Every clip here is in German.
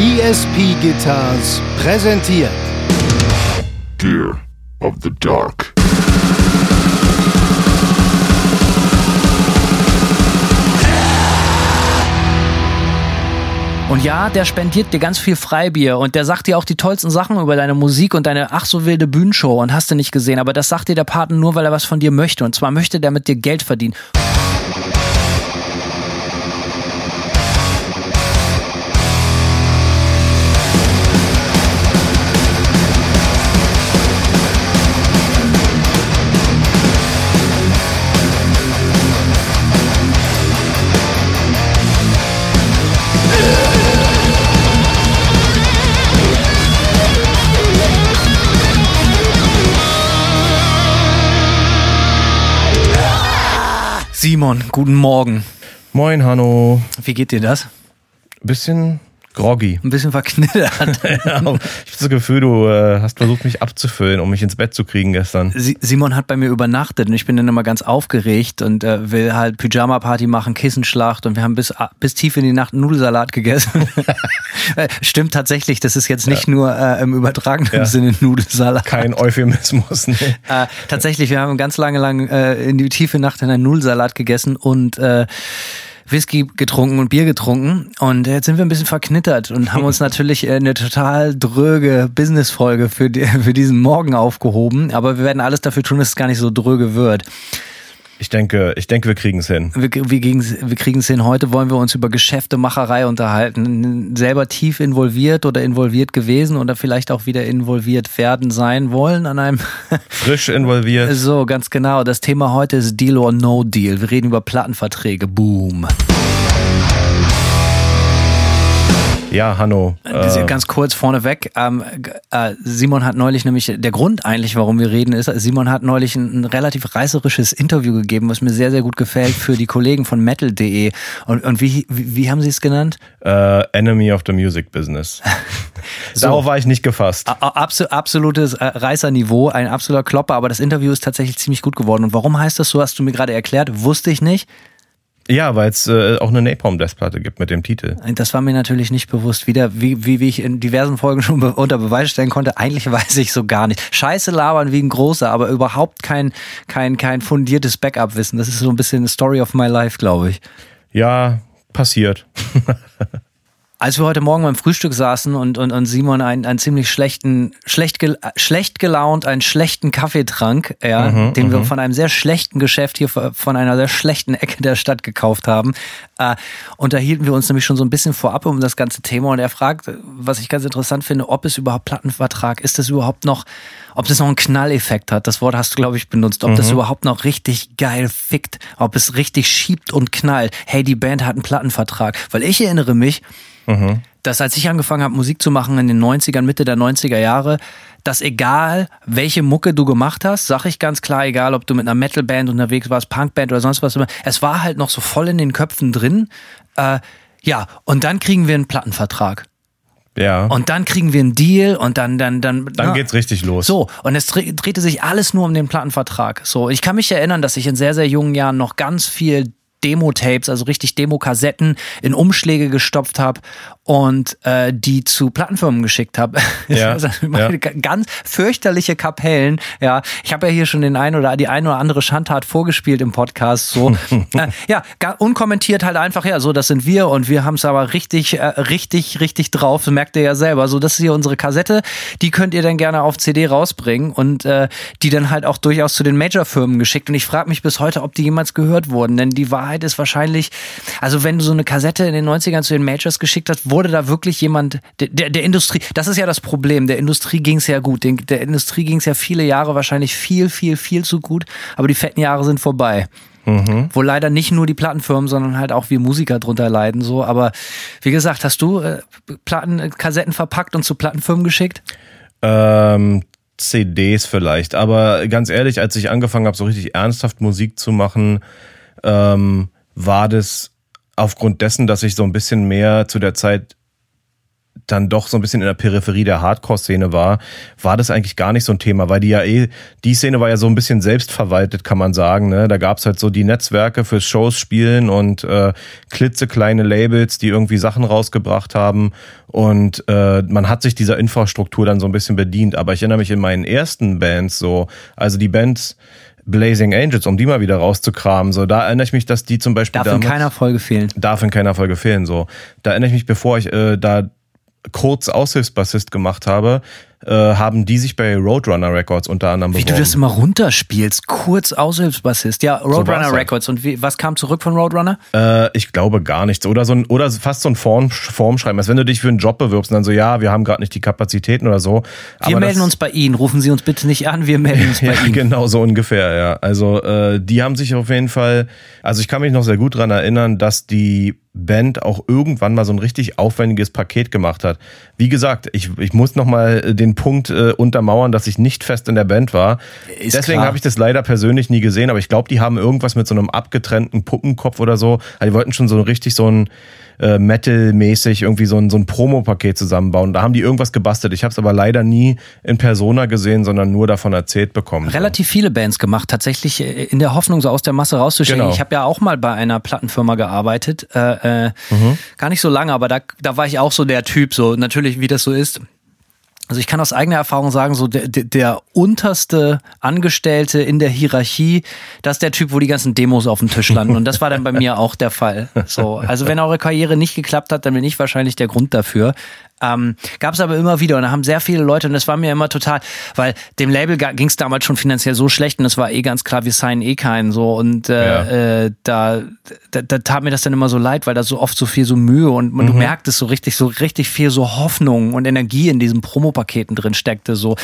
ESP Guitars präsentiert Gear of the Dark. Und ja, der spendiert dir ganz viel Freibier und der sagt dir auch die tollsten Sachen über deine Musik und deine ach so wilde Bühnenshow und hast du nicht gesehen. Aber das sagt dir der Paten nur, weil er was von dir möchte. Und zwar möchte der mit dir Geld verdienen. Simon, guten Morgen. Moin, Hanno. Wie geht dir das? Bisschen groggy. Ein bisschen verknittert. ja, ich habe das Gefühl, du äh, hast versucht, mich abzufüllen, um mich ins Bett zu kriegen gestern. Simon hat bei mir übernachtet und ich bin dann immer ganz aufgeregt und äh, will halt Pyjama-Party machen, Kissenschlacht und wir haben bis, bis tief in die Nacht Nudelsalat gegessen. Äh, stimmt tatsächlich, das ist jetzt nicht ja. nur äh, im übertragenen ja. Sinne Nudelsalat. Kein Euphemismus. Nee. Äh, tatsächlich, wir haben ganz lange lang äh, in die tiefe Nacht in einen Nudelsalat gegessen und äh, Whisky getrunken und Bier getrunken und jetzt sind wir ein bisschen verknittert und haben uns natürlich eine total dröge Business-Folge für, die, für diesen Morgen aufgehoben, aber wir werden alles dafür tun, dass es gar nicht so dröge wird. Ich denke, ich denke, wir kriegen es hin. Wir, wir, wir kriegen es hin. Heute wollen wir uns über Geschäftemacherei unterhalten. Selber tief involviert oder involviert gewesen oder vielleicht auch wieder involviert werden sein wollen an einem. Frisch involviert. So, ganz genau. Das Thema heute ist Deal or No Deal. Wir reden über Plattenverträge. Boom. Ja, Hanno. Äh, Ganz kurz vorneweg. Ähm, äh, Simon hat neulich nämlich, der Grund eigentlich, warum wir reden, ist, Simon hat neulich ein, ein relativ reißerisches Interview gegeben, was mir sehr, sehr gut gefällt für die Kollegen von metal.de. Und, und wie, wie, wie haben sie es genannt? Uh, Enemy of the Music Business. so. Darauf war ich nicht gefasst. Abs absolutes äh, Reißerniveau, ein absoluter Klopper, aber das Interview ist tatsächlich ziemlich gut geworden. Und warum heißt das so, hast du mir gerade erklärt, wusste ich nicht. Ja, weil es äh, auch eine Napalm-Death-Platte gibt mit dem Titel. Das war mir natürlich nicht bewusst. Wieder, wie, wie, wie ich in diversen Folgen schon unter Beweis stellen konnte, eigentlich weiß ich so gar nicht. Scheiße labern wie ein großer, aber überhaupt kein, kein, kein fundiertes Backup-Wissen. Das ist so ein bisschen the story of my life, glaube ich. Ja, passiert. Als wir heute Morgen beim Frühstück saßen und, und, und Simon einen, einen ziemlich schlechten, schlecht, gel schlecht gelaunt, einen schlechten Kaffee trank, ja, mhm, den wir mhm. von einem sehr schlechten Geschäft hier von einer sehr schlechten Ecke der Stadt gekauft haben, äh, unterhielten wir uns nämlich schon so ein bisschen vorab um das ganze Thema und er fragt, was ich ganz interessant finde, ob es überhaupt Plattenvertrag, ist das überhaupt noch, ob das noch einen Knalleffekt hat, das Wort hast du, glaube ich, benutzt, ob mhm. das überhaupt noch richtig geil fickt, ob es richtig schiebt und knallt. Hey, die Band hat einen Plattenvertrag. Weil ich erinnere mich, Mhm. Dass als ich angefangen habe, Musik zu machen in den 90ern, Mitte der 90er Jahre, dass egal, welche Mucke du gemacht hast, sag ich ganz klar, egal, ob du mit einer Metalband unterwegs warst, Punkband oder sonst was, es war halt noch so voll in den Köpfen drin. Äh, ja, und dann kriegen wir einen Plattenvertrag. Ja. Und dann kriegen wir einen Deal und dann, dann, dann. Dann na, geht's richtig los. So. Und es drehte sich alles nur um den Plattenvertrag. So. Ich kann mich erinnern, dass ich in sehr, sehr jungen Jahren noch ganz viel Demo-Tapes, also richtig Demo-Kassetten in Umschläge gestopft habe und äh, die zu Plattenfirmen geschickt habe. Ja, also ja. Ganz fürchterliche Kapellen. Ja, ich habe ja hier schon den einen oder die eine oder andere Schandtat vorgespielt im Podcast. So, äh, ja, unkommentiert halt einfach. Ja, so das sind wir und wir haben es aber richtig, äh, richtig, richtig drauf. Das merkt ihr ja selber. So, das ist hier unsere Kassette. Die könnt ihr dann gerne auf CD rausbringen und äh, die dann halt auch durchaus zu den Major-Firmen geschickt. Und ich frage mich bis heute, ob die jemals gehört wurden, denn die Wahrheit ist wahrscheinlich, also wenn du so eine Kassette in den 90ern zu den Majors geschickt hast, wurde da wirklich jemand, der, der, der Industrie, das ist ja das Problem, der Industrie ging es ja gut, der, der Industrie ging es ja viele Jahre wahrscheinlich viel, viel, viel zu gut, aber die fetten Jahre sind vorbei. Mhm. Wo leider nicht nur die Plattenfirmen, sondern halt auch wir Musiker drunter leiden. So, aber wie gesagt, hast du äh, Platten, äh, Kassetten verpackt und zu Plattenfirmen geschickt? Ähm, CDs vielleicht. Aber ganz ehrlich, als ich angefangen habe, so richtig ernsthaft Musik zu machen, ähm, war das aufgrund dessen, dass ich so ein bisschen mehr zu der Zeit dann doch so ein bisschen in der Peripherie der Hardcore-Szene war, war das eigentlich gar nicht so ein Thema, weil die ja eh, die Szene war ja so ein bisschen selbstverwaltet, kann man sagen. Ne? Da gab's halt so die Netzwerke fürs Shows spielen und äh, klitzekleine Labels, die irgendwie Sachen rausgebracht haben. Und äh, man hat sich dieser Infrastruktur dann so ein bisschen bedient. Aber ich erinnere mich in meinen ersten Bands so, also die Bands, Blazing Angels, um die mal wieder rauszukramen. So, da erinnere ich mich, dass die zum Beispiel. Darf damals, in keiner Folge fehlen. Darf in keiner Folge fehlen, so. Da erinnere ich mich, bevor ich äh, da kurz Aushilfsbassist gemacht habe, äh, haben die sich bei Roadrunner Records unter anderem beworben. Wie du das immer runterspielst, kurz Aushilfsbassist. Ja, Roadrunner so Records. Und wie, was kam zurück von Roadrunner? Äh, ich glaube gar nichts. Oder so ein, oder fast so ein Form, Formschreiben. Als wenn du dich für einen Job bewirbst und dann so, ja, wir haben gerade nicht die Kapazitäten oder so. Wir Aber melden uns bei Ihnen. Rufen Sie uns bitte nicht an, wir melden uns bei ja, Ihnen. Genau, so ungefähr, ja. Also äh, die haben sich auf jeden Fall, also ich kann mich noch sehr gut dran erinnern, dass die Band auch irgendwann mal so ein richtig aufwendiges Paket gemacht hat. Wie gesagt, ich, ich muss noch mal den Punkt äh, untermauern, dass ich nicht fest in der Band war. Ist Deswegen habe ich das leider persönlich nie gesehen, aber ich glaube, die haben irgendwas mit so einem abgetrennten Puppenkopf oder so. Also die wollten schon so richtig so ein äh, Metal-mäßig irgendwie so ein, so ein Promo-Paket zusammenbauen. Da haben die irgendwas gebastelt. Ich habe es aber leider nie in Persona gesehen, sondern nur davon erzählt bekommen. Relativ viele Bands gemacht, tatsächlich äh, in der Hoffnung, so aus der Masse rauszustechen. Genau. Ich habe ja auch mal bei einer Plattenfirma gearbeitet. Äh, äh, mhm. Gar nicht so lange, aber da, da war ich auch so der Typ, so natürlich, wie das so ist also ich kann aus eigener Erfahrung sagen, so der, der, der unterste Angestellte in der Hierarchie, das ist der Typ, wo die ganzen Demos auf dem Tisch landen. Und das war dann bei mir auch der Fall. So, also wenn eure Karriere nicht geklappt hat, dann bin ich wahrscheinlich der Grund dafür. Ähm, Gab es aber immer wieder und da haben sehr viele Leute und das war mir immer total, weil dem Label ging es damals schon finanziell so schlecht und es war eh ganz klar, wir signen eh keinen so und äh, ja. äh, da, da, da tat mir das dann immer so leid, weil da so oft so viel so Mühe und mhm. du merktest so richtig, so richtig viel so Hoffnung und Energie in diesen Promopaketen drin steckte so.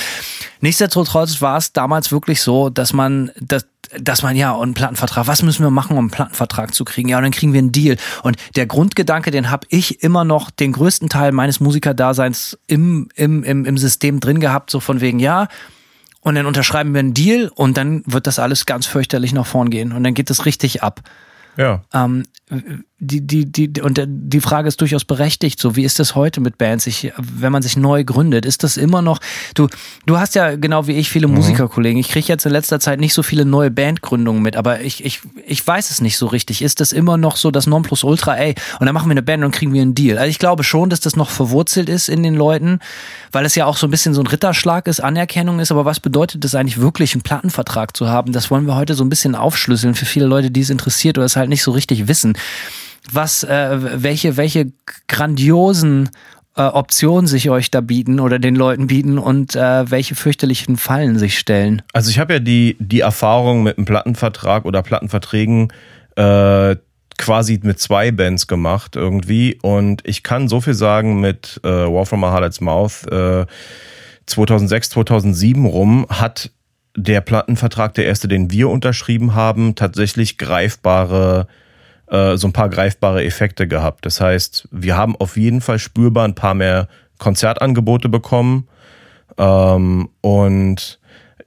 Nichtsdestotrotz war es damals wirklich so, dass man, dass, dass man ja, und einen Plattenvertrag, was müssen wir machen, um einen Plattenvertrag zu kriegen? Ja, und dann kriegen wir einen Deal. Und der Grundgedanke, den habe ich immer noch den größten Teil meines Musikerdaseins im, im, im, im System drin gehabt, so von wegen, ja, und dann unterschreiben wir einen Deal und dann wird das alles ganz fürchterlich nach vorn gehen und dann geht es richtig ab. Ja. Ähm, die, die, die, und die Frage ist durchaus berechtigt. So, wie ist das heute mit Bands? Ich, wenn man sich neu gründet, ist das immer noch, du, du hast ja genau wie ich viele mhm. Musikerkollegen. Ich kriege jetzt in letzter Zeit nicht so viele neue Bandgründungen mit, aber ich, ich, ich weiß es nicht so richtig. Ist das immer noch so das Nonplusultra, ey, und dann machen wir eine Band und kriegen wir einen Deal? Also ich glaube schon, dass das noch verwurzelt ist in den Leuten, weil es ja auch so ein bisschen so ein Ritterschlag ist, Anerkennung ist, aber was bedeutet es eigentlich wirklich, einen Plattenvertrag zu haben? Das wollen wir heute so ein bisschen aufschlüsseln für viele Leute, die es interessiert oder es halt nicht so richtig wissen was, äh, welche, welche grandiosen äh, Optionen sich euch da bieten oder den Leuten bieten und äh, welche fürchterlichen Fallen sich stellen. Also ich habe ja die, die Erfahrung mit einem Plattenvertrag oder Plattenverträgen äh, quasi mit zwei Bands gemacht irgendwie und ich kann so viel sagen mit äh, War from a Harlot's Mouth äh, 2006, 2007 rum hat der Plattenvertrag, der erste, den wir unterschrieben haben, tatsächlich greifbare äh, so ein paar greifbare Effekte gehabt. Das heißt, wir haben auf jeden Fall spürbar ein paar mehr Konzertangebote bekommen ähm, und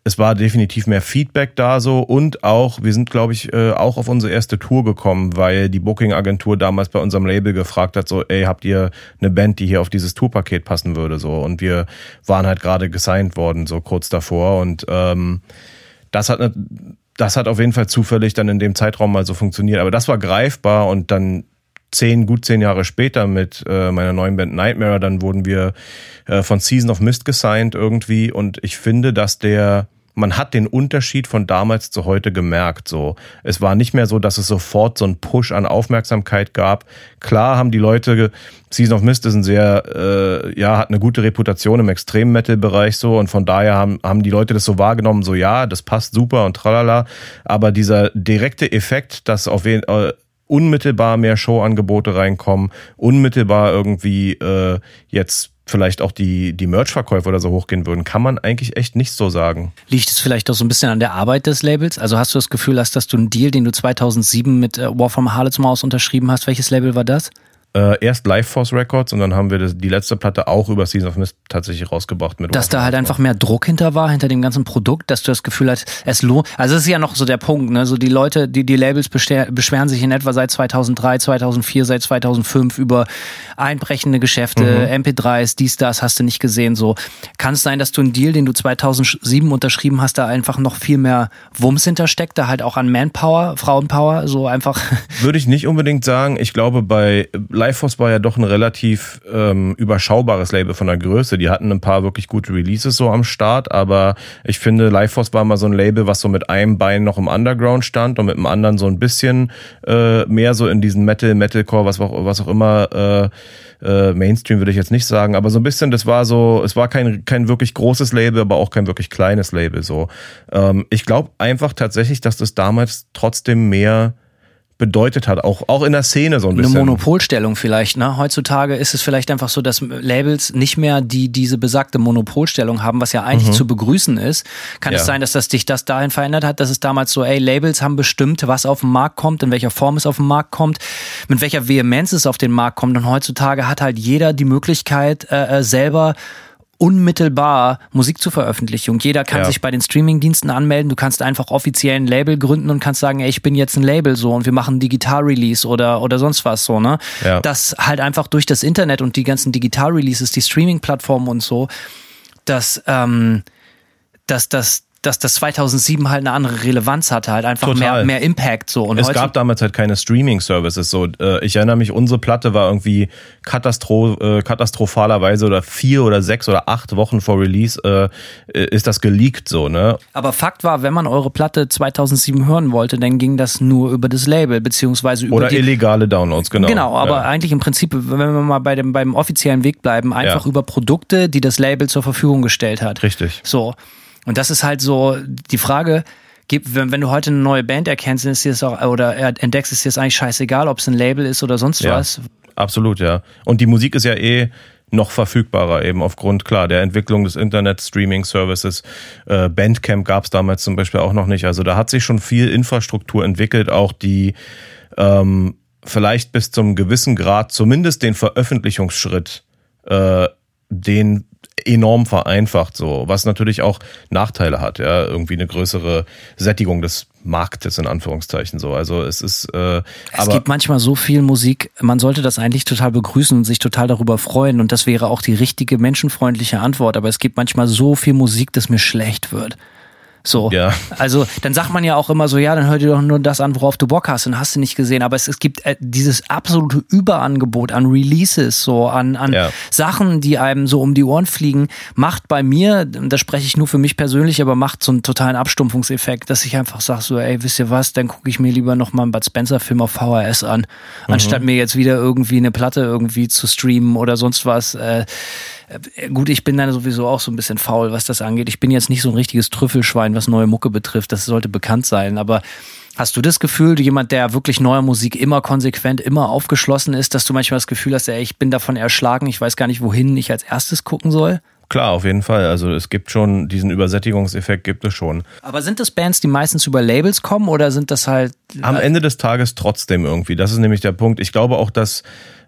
es war definitiv mehr Feedback da so und auch, wir sind, glaube ich, äh, auch auf unsere erste Tour gekommen, weil die Booking-Agentur damals bei unserem Label gefragt hat, so, ey, habt ihr eine Band, die hier auf dieses Tourpaket passen würde? So. Und wir waren halt gerade gesigned worden, so kurz davor. Und ähm, das hat das hat auf jeden Fall zufällig dann in dem Zeitraum mal so funktioniert. Aber das war greifbar und dann zehn, gut zehn Jahre später mit äh, meiner neuen Band Nightmare, dann wurden wir äh, von Season of Mist gesigned irgendwie und ich finde, dass der man hat den Unterschied von damals zu heute gemerkt. So, es war nicht mehr so, dass es sofort so einen Push an Aufmerksamkeit gab. Klar haben die Leute, Season of Mist ist ein sehr, äh, ja, hat eine gute Reputation im Extrem-Metal-Bereich so und von daher haben, haben die Leute das so wahrgenommen, so ja, das passt super und tralala. Aber dieser direkte Effekt, dass auf jeden äh, unmittelbar mehr Showangebote reinkommen, unmittelbar irgendwie äh, jetzt vielleicht auch die, die Merch-Verkäufe oder so hochgehen würden, kann man eigentlich echt nicht so sagen. Liegt es vielleicht auch so ein bisschen an der Arbeit des Labels? Also hast du das Gefühl, dass, dass du einen Deal, den du 2007 mit äh, War from Harlots Maus unterschrieben hast, welches Label war das? Äh, erst Life Force Records und dann haben wir das, die letzte Platte auch über Season of Mist tatsächlich rausgebracht. Mit dass da halt einfach mehr Druck hinter war, hinter dem ganzen Produkt, dass du das Gefühl hast, es lohnt. Also es ist ja noch so der Punkt, ne? So die Leute, die, die Labels beschweren sich in etwa seit 2003, 2004, seit 2005 über einbrechende Geschäfte, mhm. MP3s, dies, das, hast du nicht gesehen, so. Kann es sein, dass du einen Deal, den du 2007 unterschrieben hast, da einfach noch viel mehr Wumms hintersteckt, da halt auch an Manpower, Frauenpower, so einfach? Würde ich nicht unbedingt sagen. Ich glaube, bei Lifeforce war ja doch ein relativ ähm, überschaubares Label von der Größe. Die hatten ein paar wirklich gute Releases so am Start, aber ich finde, Lifeforce war mal so ein Label, was so mit einem Bein noch im Underground stand und mit dem anderen so ein bisschen äh, mehr so in diesen Metal, Metalcore, was auch, was auch immer, äh, äh, Mainstream würde ich jetzt nicht sagen, aber so ein bisschen, das war so, es war kein, kein wirklich großes Label, aber auch kein wirklich kleines Label. So, ähm, ich glaube einfach tatsächlich, dass das damals trotzdem mehr bedeutet hat, auch, auch in der Szene so ein bisschen. Eine Monopolstellung vielleicht, ne? Heutzutage ist es vielleicht einfach so, dass Labels nicht mehr die, diese besagte Monopolstellung haben, was ja eigentlich mhm. zu begrüßen ist. Kann ja. es sein, dass das dich das dahin verändert hat, dass es damals so, ey, Labels haben bestimmt, was auf den Markt kommt, in welcher Form es auf den Markt kommt, mit welcher Vehemenz es auf den Markt kommt und heutzutage hat halt jeder die Möglichkeit, äh, äh selber unmittelbar Musik zur Veröffentlichung. Jeder kann ja. sich bei den Streamingdiensten anmelden. Du kannst einfach offiziell ein Label gründen und kannst sagen, ey, ich bin jetzt ein Label so und wir machen Digital-Release oder, oder sonst was so, ne? Ja. Das halt einfach durch das Internet und die ganzen Digital-Releases, die Streaming-Plattformen und so, dass, ähm, dass, dass, dass das 2007 halt eine andere Relevanz hatte, halt einfach mehr, mehr Impact so. Und es gab damals halt keine Streaming-Services so. Äh, ich erinnere mich, unsere Platte war irgendwie katastro äh, katastrophalerweise oder vier oder sechs oder acht Wochen vor Release äh, ist das geleakt so, ne? Aber Fakt war, wenn man eure Platte 2007 hören wollte, dann ging das nur über das Label, beziehungsweise über Oder die, illegale Downloads, genau. Genau, aber ja. eigentlich im Prinzip, wenn wir mal bei dem, beim offiziellen Weg bleiben, einfach ja. über Produkte, die das Label zur Verfügung gestellt hat. Richtig. So. Und das ist halt so die Frage, wenn, wenn du heute eine neue Band erkennst, ist dir das auch, oder entdeckst, ist dir das eigentlich scheißegal, ob es ein Label ist oder sonst ja, was. Absolut, ja. Und die Musik ist ja eh noch verfügbarer, eben aufgrund, klar, der Entwicklung des Internet-Streaming-Services. Äh, Bandcamp gab es damals zum Beispiel auch noch nicht. Also da hat sich schon viel Infrastruktur entwickelt, auch die ähm, vielleicht bis zum gewissen Grad zumindest den Veröffentlichungsschritt, äh, den enorm vereinfacht, so, was natürlich auch Nachteile hat, ja, irgendwie eine größere Sättigung des Marktes in Anführungszeichen so. Also es ist äh, Es gibt manchmal so viel Musik, man sollte das eigentlich total begrüßen und sich total darüber freuen und das wäre auch die richtige menschenfreundliche Antwort, aber es gibt manchmal so viel Musik, dass mir schlecht wird. So. Ja. Also dann sagt man ja auch immer so, ja, dann hör dir doch nur das an, worauf du Bock hast und hast du nicht gesehen. Aber es, es gibt äh, dieses absolute Überangebot an Releases, so an, an ja. Sachen, die einem so um die Ohren fliegen, macht bei mir, da spreche ich nur für mich persönlich, aber macht so einen totalen Abstumpfungseffekt, dass ich einfach sage so, ey, wisst ihr was, dann gucke ich mir lieber nochmal einen Bud Spencer Film auf VHS an, mhm. anstatt mir jetzt wieder irgendwie eine Platte irgendwie zu streamen oder sonst was. Äh, äh, gut, ich bin dann sowieso auch so ein bisschen faul, was das angeht. Ich bin jetzt nicht so ein richtiges Trüffelschwein, was neue Mucke betrifft. Das sollte bekannt sein. Aber Hast du das Gefühl, du jemand, der wirklich neuer Musik immer konsequent, immer aufgeschlossen ist, dass du manchmal das Gefühl hast, ey, ich bin davon erschlagen, ich weiß gar nicht, wohin ich als erstes gucken soll? Klar, auf jeden Fall. Also es gibt schon diesen Übersättigungseffekt, gibt es schon. Aber sind das Bands, die meistens über Labels kommen oder sind das halt. Am Ende des Tages trotzdem irgendwie. Das ist nämlich der Punkt. Ich glaube auch, dass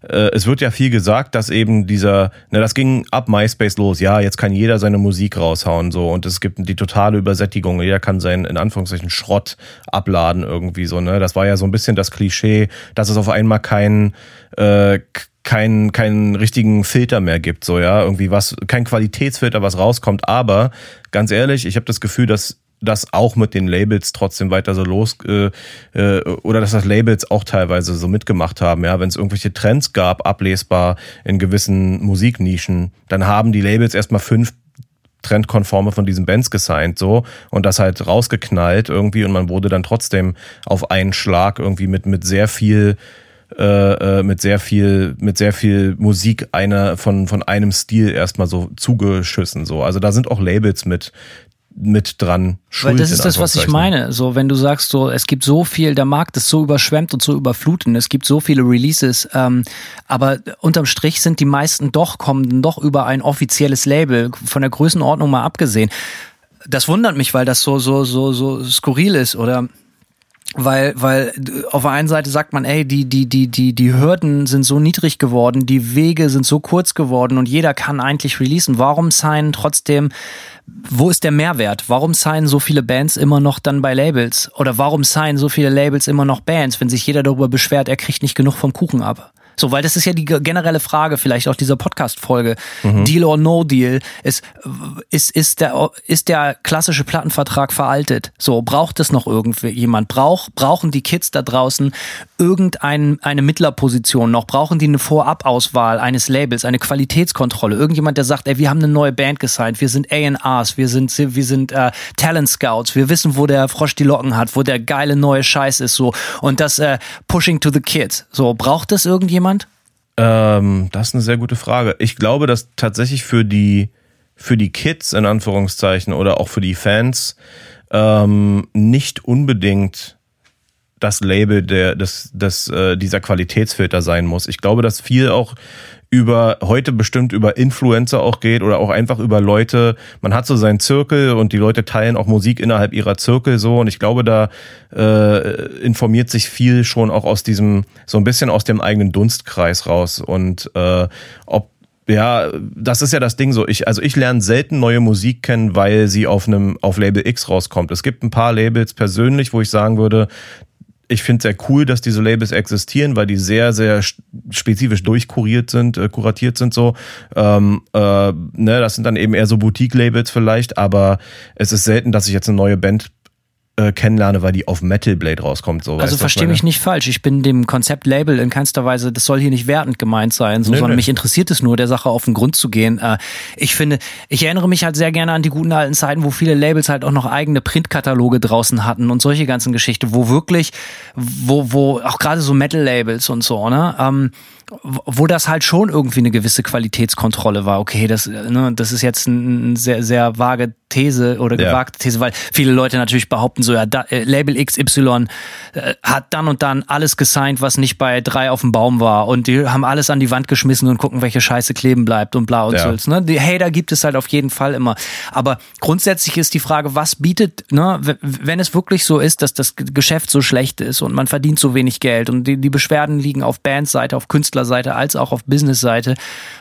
äh, es wird ja viel gesagt, dass eben dieser, ne, das ging ab MySpace los. Ja, jetzt kann jeder seine Musik raushauen so und es gibt die totale Übersättigung. Jeder kann seinen in Anführungszeichen Schrott abladen irgendwie so. Ne, das war ja so ein bisschen das Klischee, dass es auf einmal kein äh, keinen keinen richtigen Filter mehr gibt, so ja, irgendwie was, kein Qualitätsfilter, was rauskommt. Aber ganz ehrlich, ich habe das Gefühl, dass das auch mit den Labels trotzdem weiter so los äh, äh, oder dass das Labels auch teilweise so mitgemacht haben, ja, wenn es irgendwelche Trends gab, ablesbar in gewissen Musiknischen, dann haben die Labels erstmal fünf Trendkonforme von diesen Bands gesigned so und das halt rausgeknallt irgendwie und man wurde dann trotzdem auf einen Schlag irgendwie mit mit sehr viel äh, äh mit sehr viel mit sehr viel Musik einer von von einem Stil erstmal so zugeschüssen so. Also da sind auch Labels mit mit dran schuld. Weil das ist das, was ich meine. So, wenn du sagst, so, es gibt so viel, der Markt ist so überschwemmt und so überflutend, es gibt so viele Releases, ähm, aber unterm Strich sind die meisten doch, kommen doch über ein offizielles Label, von der Größenordnung mal abgesehen. Das wundert mich, weil das so, so, so, so skurril ist oder weil weil auf der einen Seite sagt man, ey, die die die die die Hürden sind so niedrig geworden, die Wege sind so kurz geworden und jeder kann eigentlich releasen. Warum sein trotzdem wo ist der Mehrwert? Warum signen so viele Bands immer noch dann bei Labels? Oder warum signen so viele Labels immer noch Bands, wenn sich jeder darüber beschwert, er kriegt nicht genug vom Kuchen ab? So, weil das ist ja die generelle Frage vielleicht auch dieser Podcast-Folge. Mhm. Deal or No Deal ist, ist, ist der, ist der klassische Plattenvertrag veraltet? So, braucht es noch irgendjemand? Brauch, brauchen die Kids da draußen irgendeine eine Mittlerposition noch? Brauchen die eine Vorabauswahl eines Labels, eine Qualitätskontrolle? Irgendjemand, der sagt, ey, wir haben eine neue Band gesigned, wir sind A&Rs, wir sind, wir sind äh, Talent Scouts, wir wissen, wo der Frosch die Locken hat, wo der geile neue Scheiß ist, so. Und das äh, Pushing to the Kids. So, braucht das irgendjemand? Jemand? Ähm, das ist eine sehr gute Frage. Ich glaube, dass tatsächlich für die, für die Kids in Anführungszeichen oder auch für die Fans ähm, nicht unbedingt das Label der, des, des, äh, dieser Qualitätsfilter sein muss. Ich glaube, dass viel auch über heute bestimmt über Influencer auch geht oder auch einfach über Leute. Man hat so seinen Zirkel und die Leute teilen auch Musik innerhalb ihrer Zirkel so und ich glaube, da äh, informiert sich viel schon auch aus diesem so ein bisschen aus dem eigenen Dunstkreis raus und äh, ob ja, das ist ja das Ding so. Ich, also ich lerne selten neue Musik kennen, weil sie auf einem, auf Label X rauskommt. Es gibt ein paar Labels persönlich, wo ich sagen würde, ich finde sehr cool, dass diese Labels existieren, weil die sehr, sehr spezifisch durchkuriert sind, äh, kuratiert sind so. Ähm, äh, ne, das sind dann eben eher so Boutique-Labels vielleicht, aber es ist selten, dass ich jetzt eine neue Band äh, kennenlerne, weil die auf Metal Blade rauskommt. So, also verstehe mich nicht falsch. Ich bin dem Konzept Label in keinster Weise, das soll hier nicht wertend gemeint sein, so, nö, sondern nö. mich interessiert es nur, der Sache auf den Grund zu gehen. Äh, ich finde, ich erinnere mich halt sehr gerne an die guten alten Zeiten, wo viele Labels halt auch noch eigene Printkataloge draußen hatten und solche ganzen Geschichten, wo wirklich, wo, wo auch gerade so Metal-Labels und so, ne? Ähm, wo das halt schon irgendwie eine gewisse Qualitätskontrolle war. Okay, das, ne, das ist jetzt ein sehr, sehr vage These oder gewagte ja. These, weil viele Leute natürlich behaupten so, ja, da, äh, Label XY äh, hat dann und dann alles gesigned, was nicht bei drei auf dem Baum war und die haben alles an die Wand geschmissen und gucken, welche Scheiße kleben bleibt und bla und ja. so. Ne? Die Hater gibt es halt auf jeden Fall immer. Aber grundsätzlich ist die Frage, was bietet, ne, wenn es wirklich so ist, dass das Geschäft so schlecht ist und man verdient so wenig Geld und die, die Beschwerden liegen auf Bandseite, auf Künstlerseite als auch auf Businessseite.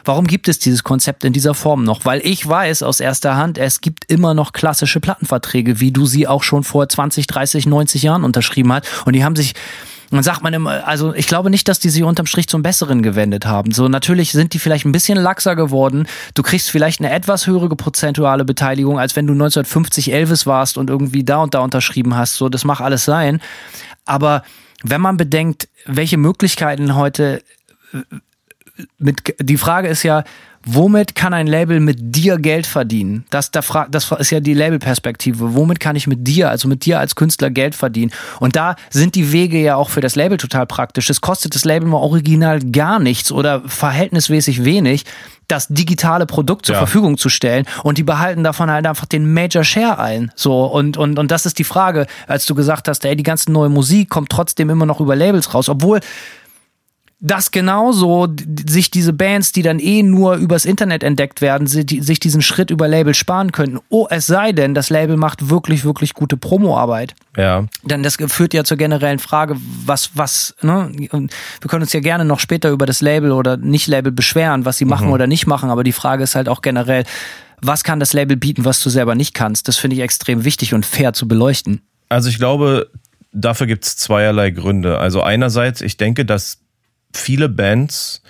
Warum gibt es dieses Konzept in dieser Form noch? Weil ich weiß aus erster Hand, es gibt immer immer noch klassische Plattenverträge, wie du sie auch schon vor 20, 30, 90 Jahren unterschrieben hast. Und die haben sich dann sagt man immer, also ich glaube nicht, dass die sich unterm Strich zum Besseren gewendet haben. So natürlich sind die vielleicht ein bisschen laxer geworden. Du kriegst vielleicht eine etwas höhere prozentuale Beteiligung, als wenn du 1950 Elvis warst und irgendwie da und da unterschrieben hast. So, das mag alles sein. Aber wenn man bedenkt, welche Möglichkeiten heute mit, die Frage ist ja, womit kann ein Label mit dir Geld verdienen? Das, das ist ja die Labelperspektive. Womit kann ich mit dir, also mit dir als Künstler Geld verdienen? Und da sind die Wege ja auch für das Label total praktisch. Es kostet das Label mal original gar nichts oder verhältnismäßig wenig, das digitale Produkt zur ja. Verfügung zu stellen und die behalten davon halt einfach den Major Share ein. So und und und das ist die Frage, als du gesagt hast, ey, die ganze neue Musik kommt trotzdem immer noch über Labels raus, obwohl dass genauso sich diese Bands, die dann eh nur übers Internet entdeckt werden, sich diesen Schritt über Label sparen könnten. Oh, es sei denn, das Label macht wirklich, wirklich gute Promoarbeit. Ja. Denn das führt ja zur generellen Frage, was, was, ne? Wir können uns ja gerne noch später über das Label oder Nicht-Label beschweren, was sie machen mhm. oder nicht machen, aber die Frage ist halt auch generell, was kann das Label bieten, was du selber nicht kannst? Das finde ich extrem wichtig und fair zu beleuchten. Also ich glaube, dafür gibt es zweierlei Gründe. Also einerseits, ich denke, dass viele Bands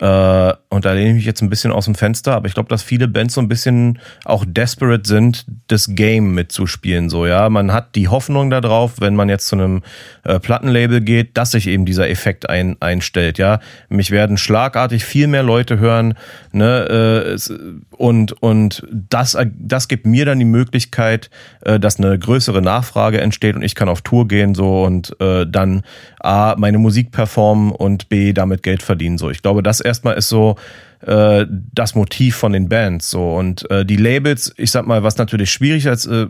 äh, und da lehne ich mich jetzt ein bisschen aus dem Fenster, aber ich glaube, dass viele Bands so ein bisschen auch desperate sind, das Game mitzuspielen. So, ja, man hat die Hoffnung darauf, wenn man jetzt zu einem äh, Plattenlabel geht, dass sich eben dieser Effekt ein, einstellt. Ja, mich werden schlagartig viel mehr Leute hören, ne, äh, und und das das gibt mir dann die Möglichkeit, äh, dass eine größere Nachfrage entsteht und ich kann auf Tour gehen so und äh, dann a meine Musik performen und b damit Geld verdienen. So, ich glaube, das erstmal ist so äh, das Motiv von den Bands so. Und äh, die Labels, ich sag mal, was natürlich schwierig als äh,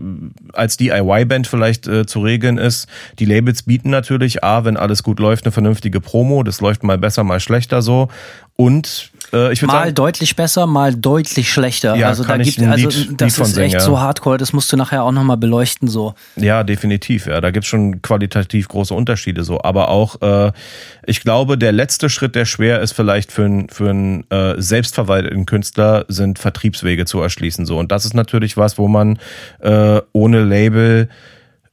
als DIY-Band vielleicht äh, zu regeln ist, die Labels bieten natürlich a, wenn alles gut läuft, eine vernünftige Promo, das läuft mal besser, mal schlechter so. Und äh, ich mal sagen, deutlich besser, mal deutlich schlechter. Ja, also da gibt also das ist singen, echt ja. so hardcore, das musst du nachher auch nochmal beleuchten so. Ja, definitiv, ja, da gibt's schon qualitativ große Unterschiede so, aber auch äh, ich glaube, der letzte Schritt, der schwer ist vielleicht für einen für einen äh, selbstverwalteten Künstler sind Vertriebswege zu erschließen so und das ist natürlich was, wo man äh, ohne Label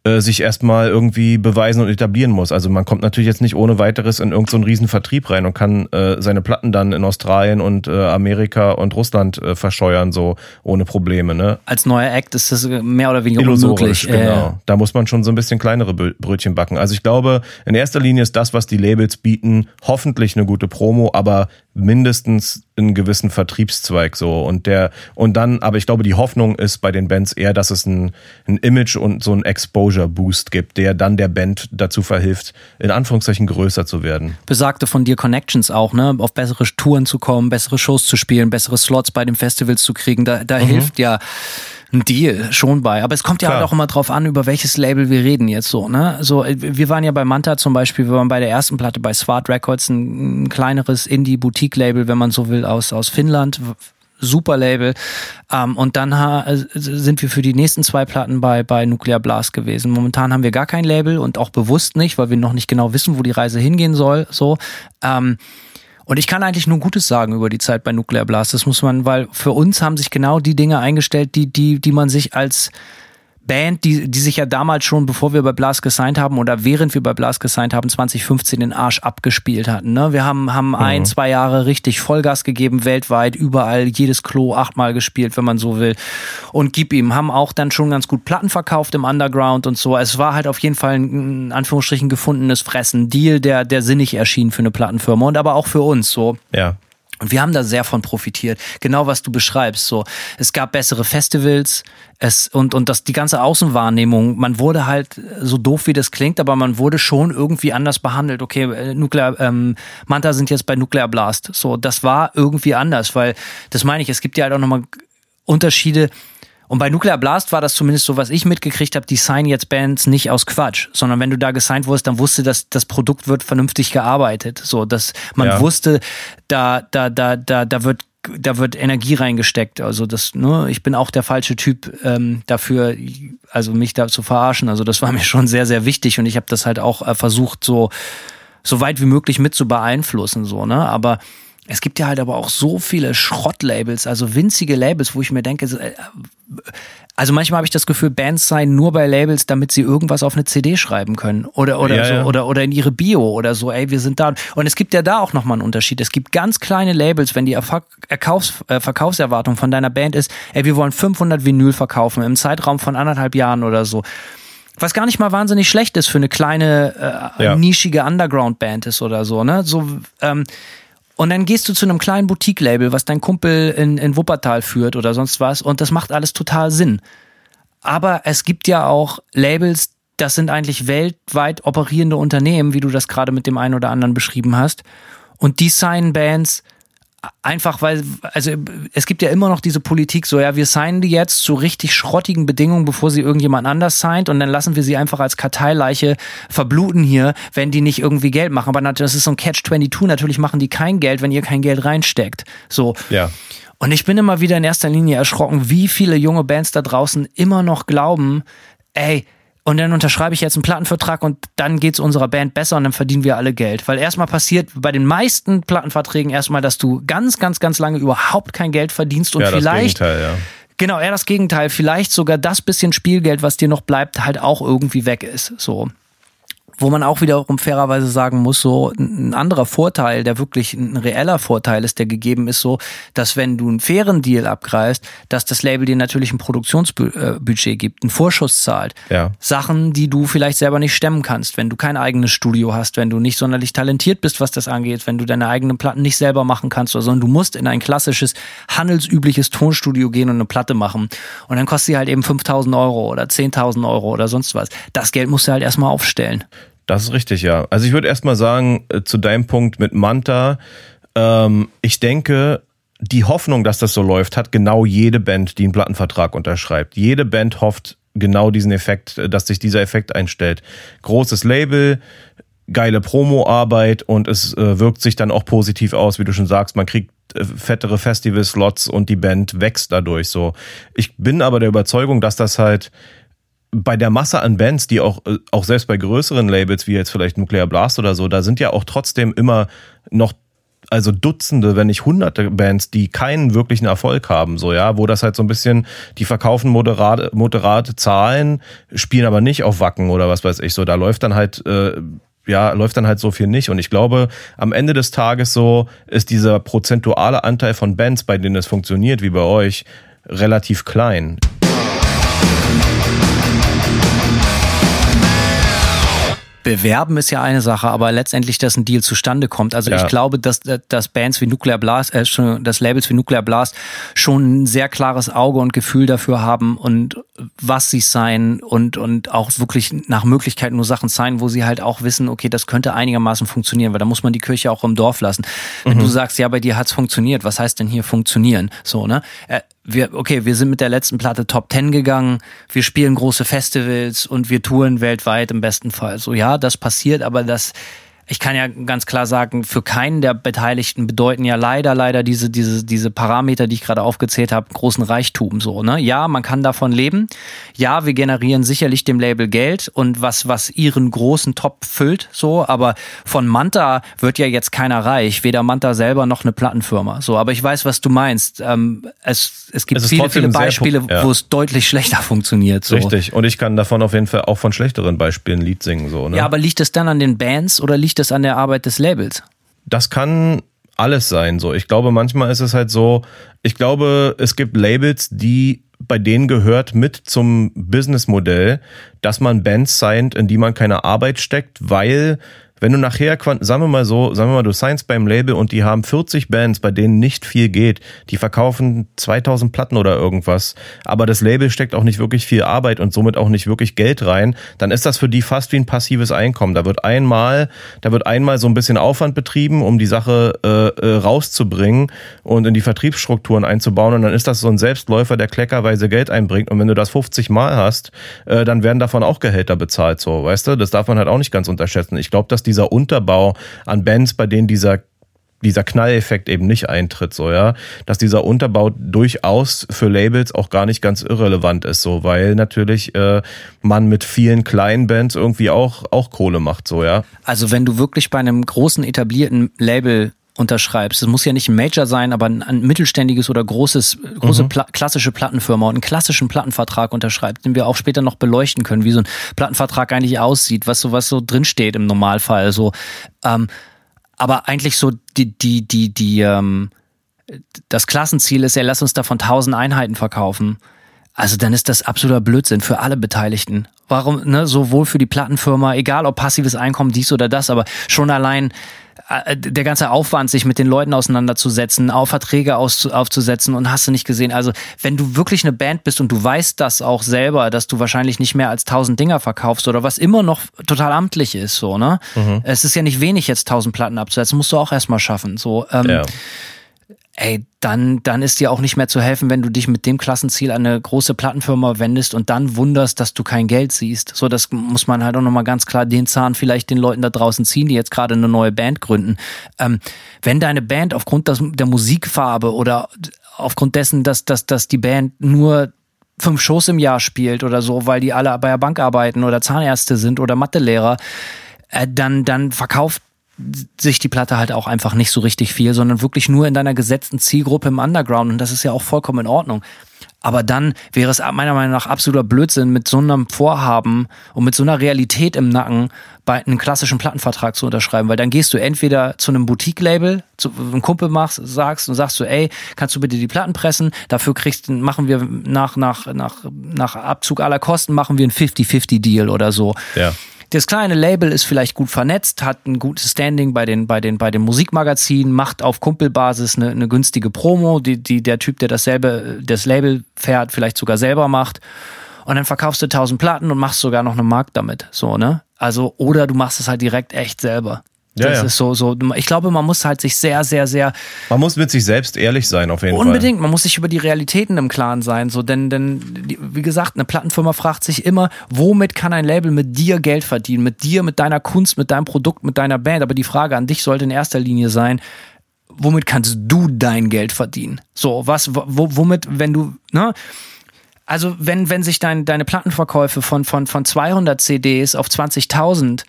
äh, sich erstmal irgendwie beweisen und etablieren muss. Also man kommt natürlich jetzt nicht ohne weiteres in irgendeinen so riesen Vertrieb rein und kann äh, seine Platten dann in Australien und äh, Amerika und Russland äh, verscheuern, so ohne Probleme. Ne? Als neuer Act ist das mehr oder weniger Illusorisch, unmöglich. Genau. Äh. Da muss man schon so ein bisschen kleinere Brötchen backen. Also ich glaube, in erster Linie ist das, was die Labels bieten, hoffentlich eine gute Promo, aber mindestens einen gewissen Vertriebszweig so. Und der und dann aber ich glaube die Hoffnung ist bei den Bands eher dass es ein, ein Image und so ein Exposure Boost gibt der dann der Band dazu verhilft in Anführungszeichen größer zu werden. Besagte von dir Connections auch ne? Auf bessere Touren zu kommen bessere Shows zu spielen bessere Slots bei den Festivals zu kriegen. Da da mhm. hilft ja ein Deal schon bei. Aber es kommt ja Klar. halt auch immer drauf an, über welches Label wir reden jetzt so, ne? So, wir waren ja bei Manta zum Beispiel, wir waren bei der ersten Platte bei Swart Records, ein, ein kleineres Indie-Boutique-Label, wenn man so will, aus, aus Finnland. Super Label. Ähm, und dann ha, sind wir für die nächsten zwei Platten bei, bei Nuclear Blast gewesen. Momentan haben wir gar kein Label und auch bewusst nicht, weil wir noch nicht genau wissen, wo die Reise hingehen soll. So. Ähm, und ich kann eigentlich nur Gutes sagen über die Zeit bei Nuclear Blast. Das muss man, weil für uns haben sich genau die Dinge eingestellt, die, die, die man sich als Band, die, die sich ja damals schon, bevor wir bei Blast gesigned haben oder während wir bei Blast gesigned haben, 2015 den Arsch abgespielt hatten. Ne? Wir haben, haben mhm. ein, zwei Jahre richtig Vollgas gegeben, weltweit, überall, jedes Klo achtmal gespielt, wenn man so will. Und gib ihm, haben auch dann schon ganz gut Platten verkauft im Underground und so. Es war halt auf jeden Fall ein, in Anführungsstrichen gefundenes Fressen. Deal, der, der sinnig erschien für eine Plattenfirma und aber auch für uns so. Ja. Und wir haben da sehr von profitiert. Genau was du beschreibst. So, es gab bessere Festivals, es und und das die ganze Außenwahrnehmung. Man wurde halt so doof wie das klingt, aber man wurde schon irgendwie anders behandelt. Okay, äh, Nuclear ähm, Manta sind jetzt bei Nuclear Blast. So, das war irgendwie anders, weil das meine ich. Es gibt ja halt auch nochmal Unterschiede und bei Nuclear Blast war das zumindest so, was ich mitgekriegt habe, die signen jetzt Bands nicht aus Quatsch, sondern wenn du da gesigned wurdest, dann wusste, dass das Produkt wird vernünftig gearbeitet. So, dass man ja. wusste, da, da, da, da, da wird da wird Energie reingesteckt. Also das, ne, ich bin auch der falsche Typ ähm, dafür, also mich da zu verarschen. Also das war mir schon sehr, sehr wichtig und ich habe das halt auch äh, versucht, so so weit wie möglich mit zu beeinflussen, so ne. Aber es gibt ja halt aber auch so viele Schrottlabels, also winzige Labels, wo ich mir denke, äh, also manchmal habe ich das Gefühl, Bands seien nur bei Labels, damit sie irgendwas auf eine CD schreiben können oder oder ja, so ja. oder oder in ihre Bio oder so. Ey, wir sind da. Und es gibt ja da auch nochmal einen Unterschied. Es gibt ganz kleine Labels, wenn die Erkaufs äh, Verkaufserwartung von deiner Band ist, ey, wir wollen 500 Vinyl verkaufen im Zeitraum von anderthalb Jahren oder so was gar nicht mal wahnsinnig schlecht ist für eine kleine äh, ja. nischige Underground-Band ist oder so, ne? So ähm, und dann gehst du zu einem kleinen Boutique-Label, was dein Kumpel in, in Wuppertal führt oder sonst was. Und das macht alles total Sinn. Aber es gibt ja auch Labels, das sind eigentlich weltweit operierende Unternehmen, wie du das gerade mit dem einen oder anderen beschrieben hast. Und die signen Bands Einfach weil, also es gibt ja immer noch diese Politik, so ja, wir signen die jetzt zu richtig schrottigen Bedingungen, bevor sie irgendjemand anders signed und dann lassen wir sie einfach als Karteileiche verbluten hier, wenn die nicht irgendwie Geld machen. Aber das ist so ein Catch-22, natürlich machen die kein Geld, wenn ihr kein Geld reinsteckt. So. Ja. Und ich bin immer wieder in erster Linie erschrocken, wie viele junge Bands da draußen immer noch glauben, ey, und dann unterschreibe ich jetzt einen Plattenvertrag und dann geht es unserer Band besser und dann verdienen wir alle Geld. Weil erstmal passiert bei den meisten Plattenverträgen erstmal, dass du ganz, ganz, ganz lange überhaupt kein Geld verdienst und ja, vielleicht. Das Gegenteil, ja. Genau, eher das Gegenteil. Vielleicht sogar das bisschen Spielgeld, was dir noch bleibt, halt auch irgendwie weg ist. So wo man auch wiederum fairerweise sagen muss, so ein anderer Vorteil, der wirklich ein reeller Vorteil ist, der gegeben ist, so, dass wenn du einen fairen Deal abgreifst, dass das Label dir natürlich ein Produktionsbudget gibt, einen Vorschuss zahlt. Ja. Sachen, die du vielleicht selber nicht stemmen kannst, wenn du kein eigenes Studio hast, wenn du nicht sonderlich talentiert bist, was das angeht, wenn du deine eigenen Platten nicht selber machen kannst, sondern du musst in ein klassisches, handelsübliches Tonstudio gehen und eine Platte machen. Und dann kostet sie halt eben 5000 Euro oder 10.000 Euro oder sonst was. Das Geld musst du halt erstmal aufstellen. Das ist richtig, ja. Also ich würde erstmal sagen, äh, zu deinem Punkt mit Manta, ähm, ich denke, die Hoffnung, dass das so läuft, hat genau jede Band, die einen Plattenvertrag unterschreibt. Jede Band hofft genau diesen Effekt, dass sich dieser Effekt einstellt. Großes Label, geile Promo-Arbeit und es äh, wirkt sich dann auch positiv aus, wie du schon sagst. Man kriegt äh, fettere Festival-Slots und die Band wächst dadurch so. Ich bin aber der Überzeugung, dass das halt bei der Masse an Bands, die auch, äh, auch selbst bei größeren Labels wie jetzt vielleicht Nuclear Blast oder so, da sind ja auch trotzdem immer noch also Dutzende, wenn nicht hunderte Bands, die keinen wirklichen Erfolg haben, so ja, wo das halt so ein bisschen, die verkaufen moderate, moderate Zahlen, spielen aber nicht auf Wacken oder was weiß ich so. Da läuft dann halt äh, ja, läuft dann halt so viel nicht. Und ich glaube, am Ende des Tages so ist dieser prozentuale Anteil von Bands, bei denen es funktioniert, wie bei euch, relativ klein. Bewerben ist ja eine Sache, aber letztendlich, dass ein Deal zustande kommt. Also ja. ich glaube, dass, dass Bands wie Nuclear Blast, äh, schon, dass Labels wie Nuclear Blast schon ein sehr klares Auge und Gefühl dafür haben und was sie sein und, und auch wirklich nach Möglichkeit nur Sachen sein, wo sie halt auch wissen, okay, das könnte einigermaßen funktionieren, weil da muss man die Kirche auch im Dorf lassen. Wenn mhm. du sagst, ja, bei dir hat's funktioniert, was heißt denn hier funktionieren? So, ne? Äh, wir, okay, wir sind mit der letzten Platte Top Ten gegangen, wir spielen große Festivals und wir touren weltweit im besten Fall. So, ja, das passiert, aber das, ich kann ja ganz klar sagen, für keinen der Beteiligten bedeuten ja leider, leider diese, diese, diese Parameter, die ich gerade aufgezählt habe, großen Reichtum so, ne? Ja, man kann davon leben. Ja, wir generieren sicherlich dem Label Geld und was, was ihren großen Top füllt, so, aber von Manta wird ja jetzt keiner reich, weder Manta selber noch eine Plattenfirma. So, aber ich weiß, was du meinst. Ähm, es, es gibt es viele, viele Beispiele, ja. wo es deutlich schlechter funktioniert. So. Richtig. Und ich kann davon auf jeden Fall auch von schlechteren Beispielen ein Lied singen, so, ne? Ja, aber liegt es dann an den Bands oder liegt es an der Arbeit des Labels? Das kann alles sein. So, ich glaube, manchmal ist es halt so. Ich glaube, es gibt Labels, die bei denen gehört mit zum Businessmodell, dass man Bands signed, in die man keine Arbeit steckt, weil wenn du nachher, sagen wir mal so, sagen wir mal, du signst beim Label und die haben 40 Bands, bei denen nicht viel geht, die verkaufen 2000 Platten oder irgendwas, aber das Label steckt auch nicht wirklich viel Arbeit und somit auch nicht wirklich Geld rein, dann ist das für die fast wie ein passives Einkommen. Da wird einmal, da wird einmal so ein bisschen Aufwand betrieben, um die Sache äh, äh, rauszubringen und in die Vertriebsstrukturen einzubauen und dann ist das so ein Selbstläufer, der kleckerweise Geld einbringt und wenn du das 50 Mal hast, äh, dann werden davon auch Gehälter bezahlt, so, weißt du? Das darf man halt auch nicht ganz unterschätzen. Ich glaube, dass dieser Unterbau an Bands, bei denen dieser dieser Knalleffekt eben nicht eintritt, so ja, dass dieser Unterbau durchaus für Labels auch gar nicht ganz irrelevant ist, so, weil natürlich äh, man mit vielen kleinen Bands irgendwie auch auch Kohle macht, so ja. Also wenn du wirklich bei einem großen etablierten Label unterschreibst. Es muss ja nicht ein Major sein, aber ein, ein mittelständiges oder großes, große mhm. Pla klassische Plattenfirma und einen klassischen Plattenvertrag unterschreibt, den wir auch später noch beleuchten können, wie so ein Plattenvertrag eigentlich aussieht, was so was so drinsteht im Normalfall. So, ähm, aber eigentlich so die die die die ähm, das Klassenziel ist ja, lass uns davon tausend Einheiten verkaufen. Also dann ist das absoluter Blödsinn für alle Beteiligten. Warum, ne, sowohl für die Plattenfirma, egal ob passives Einkommen, dies oder das, aber schon allein der ganze Aufwand, sich mit den Leuten auseinanderzusetzen, auf Verträge aufzusetzen und hast du nicht gesehen. Also wenn du wirklich eine Band bist und du weißt das auch selber, dass du wahrscheinlich nicht mehr als tausend Dinger verkaufst oder was immer noch total amtlich ist, so, ne? Mhm. Es ist ja nicht wenig, jetzt tausend Platten abzusetzen, musst du auch erstmal schaffen. So, ähm, ja ey, dann, dann ist dir auch nicht mehr zu helfen, wenn du dich mit dem Klassenziel an eine große Plattenfirma wendest und dann wunderst, dass du kein Geld siehst. So, das muss man halt auch nochmal ganz klar den Zahn vielleicht den Leuten da draußen ziehen, die jetzt gerade eine neue Band gründen. Ähm, wenn deine Band aufgrund der Musikfarbe oder aufgrund dessen, dass, dass, dass die Band nur fünf Shows im Jahr spielt oder so, weil die alle bei der Bank arbeiten oder Zahnärzte sind oder Mathelehrer, äh, dann, dann verkauft sich die Platte halt auch einfach nicht so richtig viel, sondern wirklich nur in deiner gesetzten Zielgruppe im Underground. Und das ist ja auch vollkommen in Ordnung. Aber dann wäre es meiner Meinung nach absoluter Blödsinn, mit so einem Vorhaben und mit so einer Realität im Nacken bei einem klassischen Plattenvertrag zu unterschreiben, weil dann gehst du entweder zu einem Boutique-Label, zu einem Kumpel machst, sagst und sagst du, ey, kannst du bitte die Platten pressen? Dafür kriegst, machen wir nach, nach, nach, nach Abzug aller Kosten machen wir einen 50-50-Deal oder so. Ja. Das kleine Label ist vielleicht gut vernetzt, hat ein gutes Standing bei den, bei den, bei den Musikmagazinen, macht auf Kumpelbasis eine, eine günstige Promo, die, die der Typ, der dasselbe, das Label fährt, vielleicht sogar selber macht. Und dann verkaufst du tausend Platten und machst sogar noch einen Markt damit. So, ne? Also, oder du machst es halt direkt echt selber. Das Ja, ja. ist so, so, ich glaube, man muss halt sich sehr, sehr, sehr Man muss mit sich selbst ehrlich sein, auf jeden Fall. Unbedingt, man muss sich über die Realitäten im Klaren sein, so denn denn wie gesagt, eine Plattenfirma fragt sich immer, womit kann ein Label mit dir Geld verdienen, mit dir, mit deiner Kunst, mit deinem Produkt, mit deiner Band, aber die Frage an dich sollte in erster Linie sein, womit kannst du dein Geld verdienen? So, was wo, womit wenn du, ne? Also, wenn wenn sich dein, deine Plattenverkäufe von von von 200 CDs auf 20.000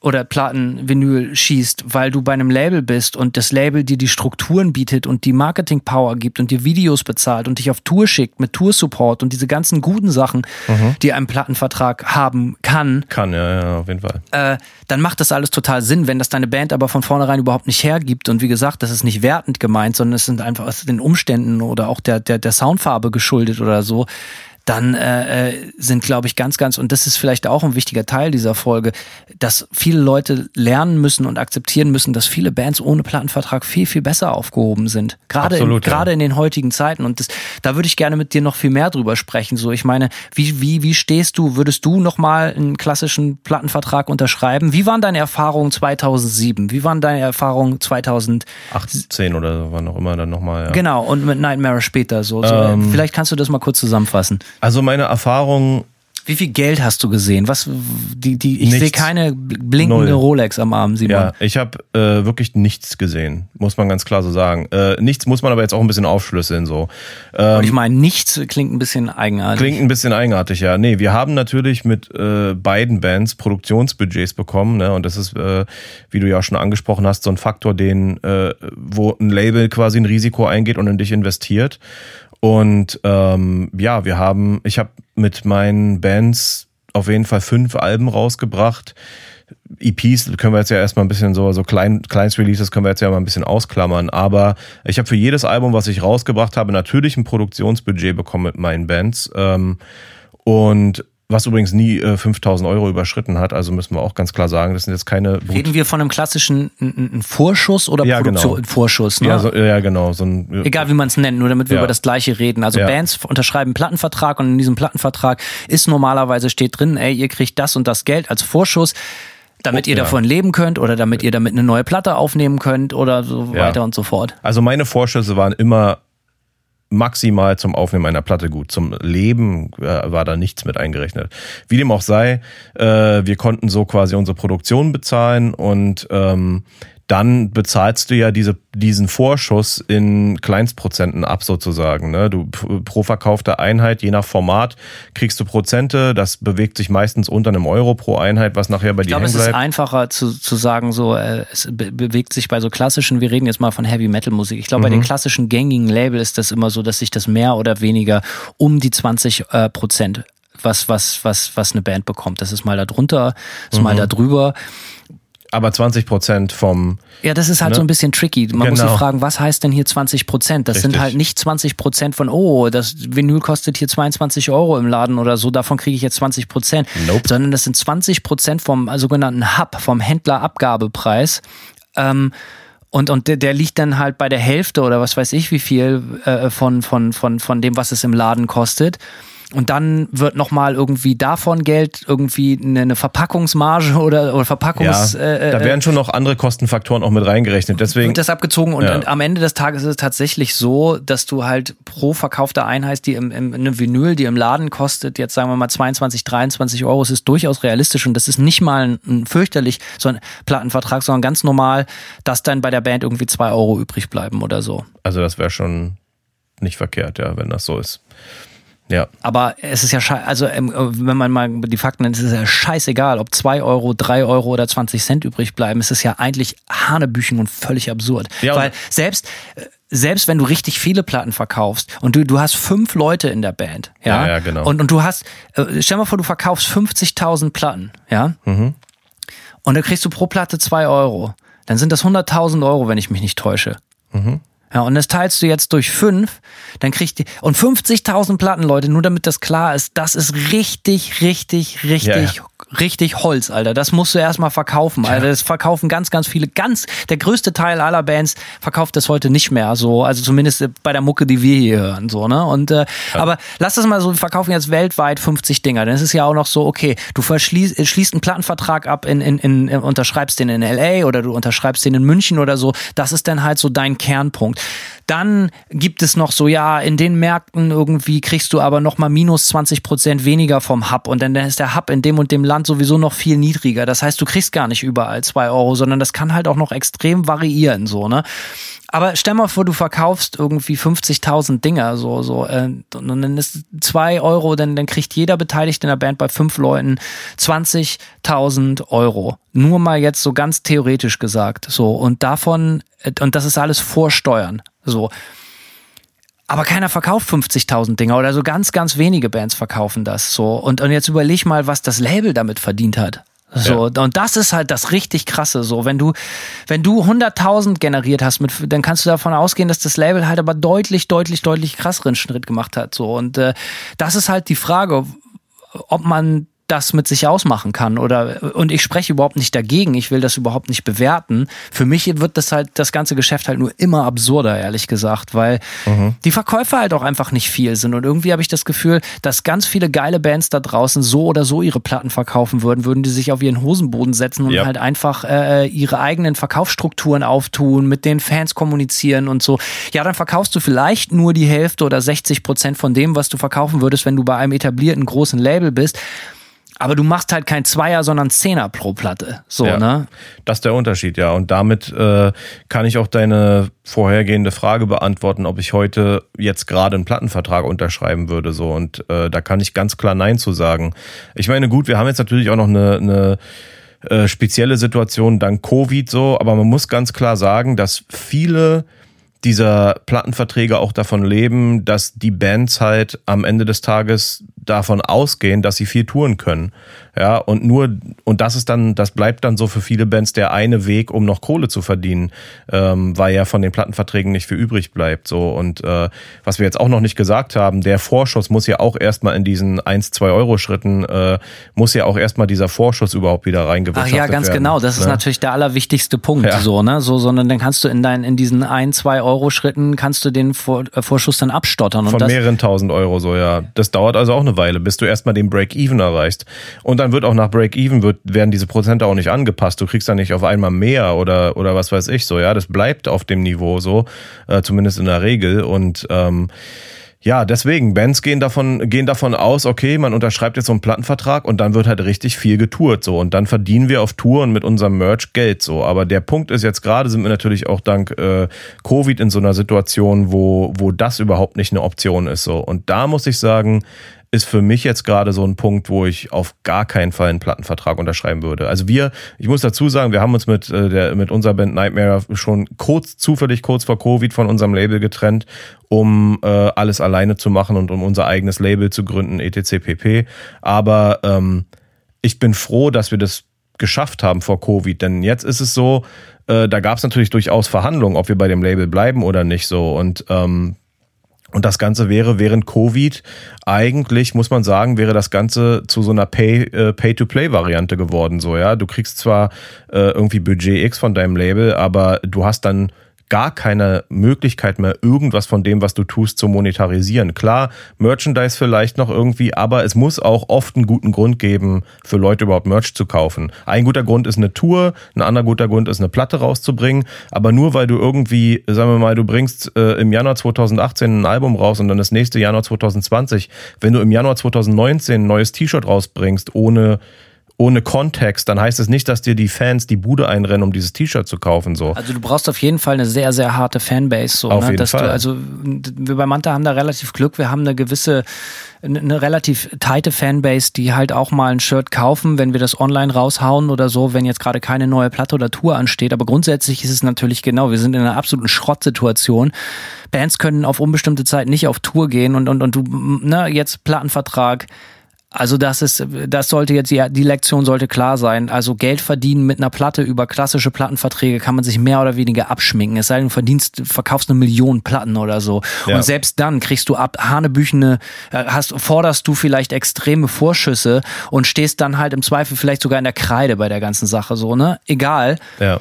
oder Platten-Vinyl schießt, weil du bei einem Label bist und das Label dir die Strukturen bietet und die Marketing-Power gibt und dir Videos bezahlt und dich auf Tour schickt mit Tour-Support und diese ganzen guten Sachen, die ein Plattenvertrag haben kann, Kann, ja, ja, auf jeden Fall. äh, dann macht das alles total Sinn. Wenn das deine Band aber von vornherein überhaupt nicht hergibt und wie gesagt, das ist nicht wertend gemeint, sondern es sind einfach ist den Umständen oder auch der, der, der Soundfarbe geschuldet oder so, dann äh, äh, sind, glaube ich, ganz, ganz, und das ist vielleicht auch ein wichtiger Teil dieser Folge, dass viele Leute lernen müssen und akzeptieren müssen, dass viele Bands ohne Plattenvertrag viel, viel besser aufgehoben sind. Gerade in, Absolut, ja. gerade in den heutigen Zeiten. Und das, da würde ich gerne mit dir noch viel mehr drüber sprechen. So, ich meine, wie, wie, wie stehst du, würdest du nochmal einen klassischen Plattenvertrag unterschreiben? Wie waren deine Erfahrungen 2007? Wie waren deine Erfahrungen 2000? 18 oder so, wann auch immer dann nochmal, ja. Genau, und mit Nightmare später so. so Ähm. Vielleicht kannst du das mal kurz zusammenfassen. Also meine Erfahrung, Wie viel Geld hast du gesehen? Was die die ich sehe keine blinkende Null. Rolex am Arm, Simon. ja, ich habe äh, wirklich nichts gesehen, muss man ganz klar so sagen. Äh, nichts muss man aber jetzt auch ein bisschen aufschlüsseln so. Ähm, Und ich meine, nichts klingt ein bisschen eigenartig. Klingt ein bisschen eigenartig, ja. Nee, wir haben natürlich mit äh, beiden Bands Produktionsbudgets bekommen, ne? Und das ist, äh, wie du ja auch schon angesprochen hast, so ein Faktor, den, äh, wo ein Label quasi ein Risiko eingeht und in dich investiert. Und ähm, ja, wir haben, ich habe mit meinen Bands auf jeden Fall fünf Alben rausgebracht. EPs können wir jetzt ja erstmal ein bisschen so, so klein, Kleinst-Releases können wir jetzt ja mal ein bisschen ausklammern. Aber ich habe für jedes Album, was ich rausgebracht habe, natürlich ein Produktionsbudget bekommen mit meinen Bands. Ähm, und was übrigens nie äh, 5000 Euro überschritten hat. Also müssen wir auch ganz klar sagen, das sind jetzt keine Reden wir von einem klassischen n- n- n- Vorschuss oder Ja, genau. Produktion Vorschuss, ne? ja, so, ja, genau. So ein, Egal wie man es nennt, nur damit wir Ja. über das gleiche reden. Also Ja. Bands unterschreiben einen Plattenvertrag und in diesem Plattenvertrag ist normalerweise steht drin, ey, ihr kriegt das und das Geld als Vorschuss, damit ihr ja. davon leben könnt oder damit ihr damit eine neue Platte aufnehmen könnt oder so Ja. weiter und so fort. Also meine Vorschüsse waren immer maximal zum Aufnehmen einer Platte gut. Zum Leben äh, war da nichts mit eingerechnet. Wie dem auch sei, äh, wir konnten so quasi unsere Produktion bezahlen und ähm, dann bezahlst du ja diese, diesen Vorschuss in Kleinstprozenten ab sozusagen. Ne? Du pro verkaufte Einheit, je nach Format, kriegst du Prozente. Das bewegt sich meistens unter einem Euro pro Einheit, was nachher bei Ich dir glaube, hängen es ist bleibt. einfacher zu, zu sagen, so, äh, es be bewegt sich bei so klassischen, wir reden jetzt mal von Heavy Metal Musik. Ich glaube, bei den klassischen gängigen Label ist das immer so, dass sich das mehr oder weniger um die 20 äh, Prozent was, was, was, was eine Band bekommt. Das ist mal da drunter, ist mal da drüber. Aber 20 Prozent vom Ja, das ist halt Ne? so ein bisschen tricky. Man muss Genau. sich fragen, was heißt denn hier 20 Prozent? Das sind Richtig. halt nicht 20 Prozent von, oh, das Vinyl kostet hier 22 Euro im Laden oder so, davon kriege ich jetzt 20 Prozent. Nope. Sondern das sind 20 Prozent vom äh, sogenannten Hub, vom Händlerabgabepreis. Ähm, und, und der, der liegt dann halt bei der Hälfte oder was weiß ich wie viel äh, von, von, von, von dem, was es im Laden kostet. Und dann wird nochmal irgendwie davon Geld, irgendwie eine, Verpackungsmarge oder, oder Verpackungs... ja, äh, da äh, werden schon noch andere Kostenfaktoren auch mit reingerechnet. Deswegen wird das abgezogen und, Ja. am Ende des Tages ist es tatsächlich so, dass du halt pro verkaufte Einheit, die im, im eine Vinyl, die im Laden kostet, jetzt sagen wir mal 22, 23 Euro, es ist durchaus realistisch und das ist nicht mal ein, ein fürchterlich so ein Plattenvertrag, sondern ganz normal, dass dann bei der Band irgendwie zwei Euro übrig bleiben oder so. Also das wäre schon nicht verkehrt, ja, wenn das so ist. Ja, Aber es ist ja schei also ähm, wenn man mal die Fakten nennt, ist es ja scheißegal, ob zwei Euro, drei Euro oder 20 Cent übrig bleiben. Es ist ja eigentlich Hanebüchen und völlig absurd. Ja, Weil selbst, äh, selbst wenn du richtig viele Platten verkaufst und du, du hast fünf Leute in der Band, ja, Ja, ja, genau. und, und du hast, äh, stell mal vor, du verkaufst 50.000 Platten, ja, Mhm. und dann kriegst du pro Platte zwei Euro. Dann sind das 100.000 Euro, wenn ich mich nicht täusche. Mhm. Ja, und das teilst du jetzt durch fünf, dann kriegst du, und 50.000 Platten, Leute, nur damit das klar ist, das ist richtig, richtig, richtig Ja, richtig Holz, Alter. Das musst du erstmal verkaufen, Alter. Das verkaufen ganz, ganz viele, ganz, der größte Teil aller Bands verkauft das heute nicht mehr so. Also zumindest bei der Mucke, die wir hier hören, so, ne? Und, äh, ja. aber lass das mal so, wir verkaufen jetzt weltweit 50 Dinger. Dann ist es ja auch noch so, okay, du verschließt, schließt einen Plattenvertrag ab in, in, in, unterschreibst den in L.A. oder du unterschreibst den in München oder so. Das ist dann halt so dein Kernpunkt. Dann gibt es noch so, ja, in den Märkten irgendwie kriegst du aber noch mal minus 20 Prozent weniger vom Hub und dann ist der Hub in dem und dem Land sowieso noch viel niedriger. Das heißt, du kriegst gar nicht überall zwei Euro, sondern das kann halt auch noch extrem variieren, so, ne? Aber stell mal vor, du verkaufst irgendwie 50.000 Dinger, so, so, äh, und dann ist zwei Euro, dann, dann kriegt jeder Beteiligte in der Band bei fünf Leuten 20.000 Euro. Nur mal jetzt so ganz theoretisch gesagt, so. Und davon, äh, und das ist alles Vorsteuern, so. Aber keiner verkauft 50.000 Dinger oder so ganz, ganz wenige Bands verkaufen das so. Und, und jetzt überleg mal, was das Label damit verdient hat. So, ja. und das ist halt das richtig krasse, so. Wenn du, wenn du 100.000 generiert hast, mit, dann kannst du davon ausgehen, dass das Label halt aber deutlich, deutlich, deutlich krasseren Schritt gemacht hat, so. Und, äh, das ist halt die Frage, ob man das mit sich ausmachen kann oder und ich spreche überhaupt nicht dagegen, ich will das überhaupt nicht bewerten. Für mich wird das halt das ganze Geschäft halt nur immer absurder, ehrlich gesagt, weil mhm. die Verkäufer halt auch einfach nicht viel sind und irgendwie habe ich das Gefühl, dass ganz viele geile Bands da draußen so oder so ihre Platten verkaufen würden, würden die sich auf ihren Hosenboden setzen und yep. halt einfach äh, ihre eigenen Verkaufsstrukturen auftun, mit den Fans kommunizieren und so. Ja, dann verkaufst du vielleicht nur die Hälfte oder 60 Prozent von dem, was du verkaufen würdest, wenn du bei einem etablierten großen Label bist. Aber du machst halt kein Zweier, sondern Zehner pro Platte. So, ja, ne? Das ist der Unterschied, ja. Und damit äh, kann ich auch deine vorhergehende Frage beantworten, ob ich heute jetzt gerade einen Plattenvertrag unterschreiben würde. So. Und äh, da kann ich ganz klar Nein zu sagen. Ich meine, gut, wir haben jetzt natürlich auch noch eine, eine äh, spezielle Situation dank Covid so, aber man muss ganz klar sagen, dass viele dieser Plattenverträge auch davon leben, dass die Bands halt am Ende des Tages davon ausgehen, dass sie viel touren können. Ja, und nur, und das ist dann, das bleibt dann so für viele Bands der eine Weg, um noch Kohle zu verdienen, ähm, weil ja von den Plattenverträgen nicht viel übrig bleibt. So, und äh, was wir jetzt auch noch nicht gesagt haben, der Vorschuss muss ja auch erstmal in diesen 1, 2 Euro Schritten, äh, muss ja auch erstmal dieser Vorschuss überhaupt wieder reingewirtschaftet werden. Ach ja, ganz werden, genau. Das ist ne? natürlich der allerwichtigste Punkt, ja. so, ne? So, sondern dann kannst du in deinen, in diesen 1, 2 Euro Schritten kannst du den Vor äh, Vorschuss dann abstottern. Und von mehreren tausend Euro, so, ja. Das dauert also auch eine Weile, bis du erstmal den Break-Even erreichst. Und dann wird auch nach Break-Even werden diese Prozente auch nicht angepasst. Du kriegst dann nicht auf einmal mehr oder, oder was weiß ich so, ja. Das bleibt auf dem Niveau so, äh, zumindest in der Regel. Und ähm, ja, deswegen, Bands gehen davon, gehen davon aus, okay, man unterschreibt jetzt so einen Plattenvertrag und dann wird halt richtig viel getourt, so. Und dann verdienen wir auf Touren mit unserem Merch Geld, so. Aber der Punkt ist jetzt gerade, sind wir natürlich auch dank äh, Covid in so einer Situation, wo, wo das überhaupt nicht eine Option ist, so. Und da muss ich sagen, ist für mich jetzt gerade so ein Punkt, wo ich auf gar keinen Fall einen Plattenvertrag unterschreiben würde. Also wir, ich muss dazu sagen, wir haben uns mit, äh, der, mit unserer Band Nightmare schon kurz, zufällig kurz vor Covid von unserem Label getrennt, um äh, alles alleine zu machen und um unser eigenes Label zu gründen, etc. pp. Aber ähm, ich bin froh, dass wir das geschafft haben vor Covid, denn jetzt ist es so, äh, da gab es natürlich durchaus Verhandlungen, ob wir bei dem Label bleiben oder nicht so und ähm, und das Ganze wäre während Covid eigentlich, muss man sagen, wäre das Ganze zu so einer äh, Pay-to-Play-Variante Pay geworden. So, ja. Du kriegst zwar äh, irgendwie Budget X von deinem Label, aber du hast dann gar keine Möglichkeit mehr, irgendwas von dem, was du tust, zu monetarisieren. Klar, Merchandise vielleicht noch irgendwie, aber es muss auch oft einen guten Grund geben, für Leute überhaupt Merch zu kaufen. Ein guter Grund ist eine Tour, ein anderer guter Grund ist eine Platte rauszubringen, aber nur weil du irgendwie, sagen wir mal, du bringst äh, im Januar 2018 ein Album raus und dann das nächste Januar 2020, wenn du im Januar 2019 ein neues T-Shirt rausbringst, ohne ohne Kontext, dann heißt es nicht, dass dir die Fans die Bude einrennen, um dieses T-Shirt zu kaufen. So. Also du brauchst auf jeden Fall eine sehr, sehr harte Fanbase. So, auf ne? jeden dass Fall. Du, also wir bei Manta haben da relativ Glück. Wir haben eine gewisse, eine relativ teite Fanbase, die halt auch mal ein Shirt kaufen, wenn wir das online raushauen oder so, wenn jetzt gerade keine neue Platte oder Tour ansteht. Aber grundsätzlich ist es natürlich genau, wir sind in einer absoluten Schrottsituation. Bands können auf unbestimmte Zeit nicht auf Tour gehen und, und, und du, ne, jetzt Plattenvertrag, Also das ist, das sollte jetzt, die, die Lektion sollte klar sein. Also Geld verdienen mit einer Platte über klassische Plattenverträge kann man sich mehr oder weniger abschminken. Es sei denn, du verdienst, verkaufst eine Million Platten oder so. Ja. Und selbst dann kriegst du ab Hanebüchene, äh, hast, forderst du vielleicht extreme Vorschüsse und stehst dann halt im Zweifel vielleicht sogar in der Kreide bei der ganzen Sache, so, ne? Egal. Ja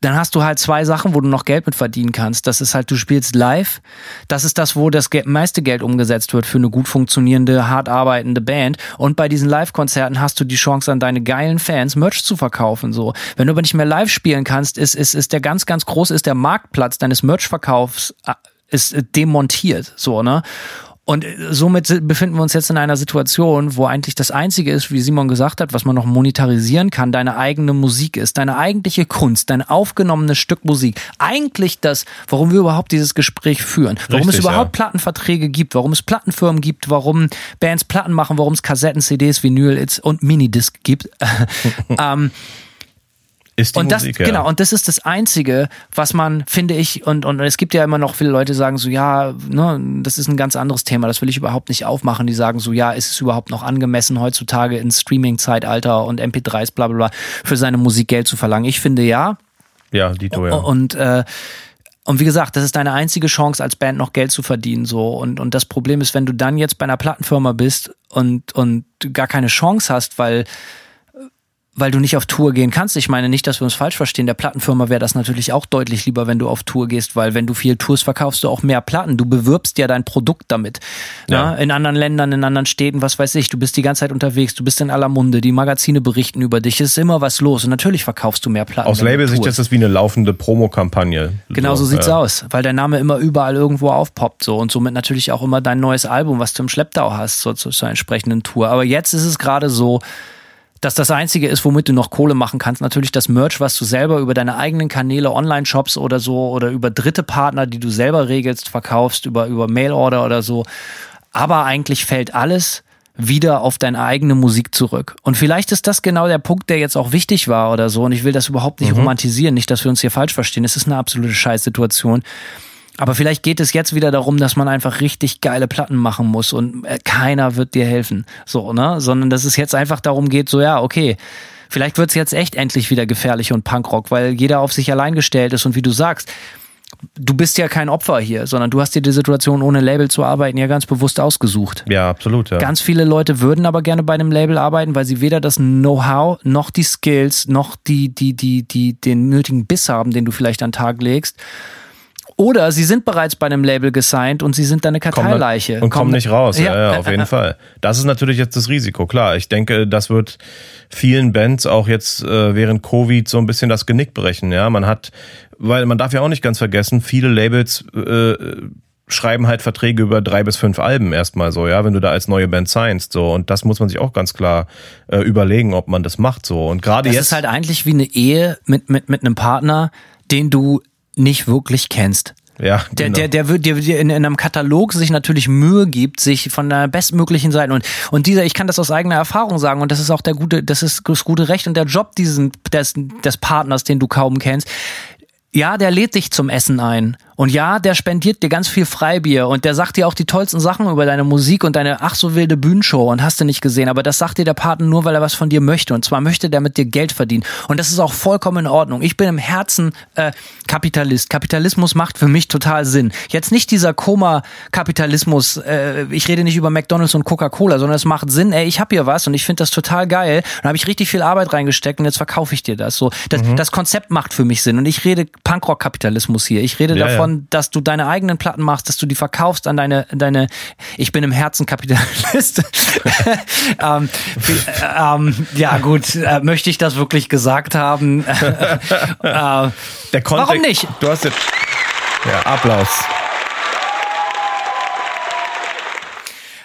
dann hast du halt zwei Sachen, wo du noch Geld mit verdienen kannst. Das ist halt, du spielst live. Das ist das, wo das meiste Geld umgesetzt wird für eine gut funktionierende, hart arbeitende Band. Und bei diesen Live-Konzerten hast du die Chance, an deine geilen Fans Merch zu verkaufen. So, wenn du aber nicht mehr live spielen kannst, ist, ist, ist der ganz, ganz groß, ist der Marktplatz deines Merch-Verkaufs äh, ist demontiert. So, ne? Und äh, somit befinden wir uns jetzt in einer Situation, wo eigentlich das Einzige ist, wie Simon gesagt hat, was man noch monetarisieren kann, deine eigene Musik ist, deine eigentliche Kunst, dein aufgenommenes Stück Musik. Eigentlich das, warum wir überhaupt dieses Gespräch führen, warum Richtig, es überhaupt ja. Plattenverträge gibt, warum es Plattenfirmen gibt, warum Bands Platten machen, warum es Kassetten, CDs, Vinyl und Minidisc gibt. ähm, ist die und Musik, das, ja. Genau, und das ist das Einzige, was man, finde ich, und, und es gibt ja immer noch viele Leute, die sagen so, ja, ne, das ist ein ganz anderes Thema, das will ich überhaupt nicht aufmachen. Die sagen so, ja, ist es überhaupt noch angemessen, heutzutage in Streaming-Zeitalter und MP3s, bla bla bla, für seine Musik Geld zu verlangen? Ich finde ja. Ja, Dito, ja. Und äh, und wie gesagt, das ist deine einzige Chance, als Band noch Geld zu verdienen. So. Und, und das Problem ist, wenn du dann jetzt bei einer Plattenfirma bist und, und gar keine Chance hast, weil weil du nicht auf Tour gehen kannst. Ich meine nicht, dass wir uns falsch verstehen. Der Plattenfirma wäre das natürlich auch deutlich lieber, wenn du auf Tour gehst, weil wenn du viel Tours verkaufst du auch mehr Platten. Du bewirbst ja dein Produkt damit. Ja. Ne? In anderen Ländern, in anderen Städten, was weiß ich. Du bist die ganze Zeit unterwegs, du bist in aller Munde, die Magazine berichten über dich. Es ist immer was los und natürlich verkaufst du mehr Platten. Aus Labelsicht ist das wie eine laufende Promokampagne. Genau so, so sieht's ja. aus, weil der Name immer überall irgendwo aufpoppt so und somit natürlich auch immer dein neues Album, was du im Schlepptau hast, so zur entsprechenden Tour. Aber jetzt ist es gerade so, dass das Einzige ist, womit du noch Kohle machen kannst. Natürlich das Merch, was du selber über deine eigenen Kanäle, Online-Shops oder so oder über dritte Partner, die du selber regelst, verkaufst, über, über Mailorder oder so. Aber eigentlich fällt alles wieder auf deine eigene Musik zurück. Und vielleicht ist das genau der Punkt, der jetzt auch wichtig war oder so. Und ich will das überhaupt nicht mhm. romantisieren, nicht, dass wir uns hier falsch verstehen. Es ist eine absolute Scheißsituation. Aber vielleicht geht es jetzt wieder darum, dass man einfach richtig geile Platten machen muss und äh, keiner wird dir helfen. So, ne? Sondern dass es jetzt einfach darum geht, so, ja, okay, vielleicht wird es jetzt echt endlich wieder gefährlich und Punkrock, weil jeder auf sich allein gestellt ist und wie du sagst, du bist ja kein Opfer hier, sondern du hast dir die Situation ohne Label zu arbeiten ja ganz bewusst ausgesucht. Ja, absolut. Ja. Ganz viele Leute würden aber gerne bei einem Label arbeiten, weil sie weder das Know-how noch die Skills noch die, die, die, die, den nötigen Biss haben, den du vielleicht an den Tag legst. Oder sie sind bereits bei einem Label gesigned und sie sind dann eine Karteileiche. Und kommen nicht raus, ja, ja, ja auf jeden Fall. Das ist natürlich jetzt das Risiko, klar. Ich denke, das wird vielen Bands auch jetzt äh, während Covid so ein bisschen das Genick brechen. Ja, man hat, weil man darf ja auch nicht ganz vergessen, viele Labels äh, schreiben halt Verträge über drei bis fünf Alben erstmal so, ja, wenn du da als neue Band signst, so. Und das muss man sich auch ganz klar äh, überlegen, ob man das macht, so. Und gerade jetzt. Das ist halt eigentlich wie eine Ehe mit, mit, mit einem Partner, den du nicht wirklich kennst. Ja, der, genau. der, der wird dir in, in einem Katalog sich natürlich Mühe gibt, sich von der bestmöglichen Seite und und dieser, ich kann das aus eigener Erfahrung sagen und das ist auch der gute, das ist das gute Recht und der Job diesen des, des Partners, den du kaum kennst. Ja, der lädt dich zum Essen ein und ja, der spendiert dir ganz viel Freibier und der sagt dir auch die tollsten Sachen über deine Musik und deine ach so wilde Bühnenshow und hast du nicht gesehen. Aber das sagt dir der Partner nur, weil er was von dir möchte. Und zwar möchte der mit dir Geld verdienen. Und das ist auch vollkommen in Ordnung. Ich bin im Herzen äh, Kapitalist. Kapitalismus macht für mich total Sinn. Jetzt nicht dieser Koma-Kapitalismus. Äh, ich rede nicht über McDonalds und Coca-Cola, sondern es macht Sinn. Ey, ich habe hier was und ich finde das total geil. Und habe ich richtig viel Arbeit reingesteckt und jetzt verkaufe ich dir das. So, das, mhm. das Konzept macht für mich Sinn. Und ich rede Punkrock-Kapitalismus hier. Ich rede ja, davon, ja davon, dass du deine eigenen Platten machst, dass du die verkaufst an deine, deine ich bin im Herzen Kapitalist. ähm, ähm, ja, gut, äh, möchte ich das wirklich gesagt haben? äh, Der Kontext, warum nicht? Du hast jetzt, ja, Applaus.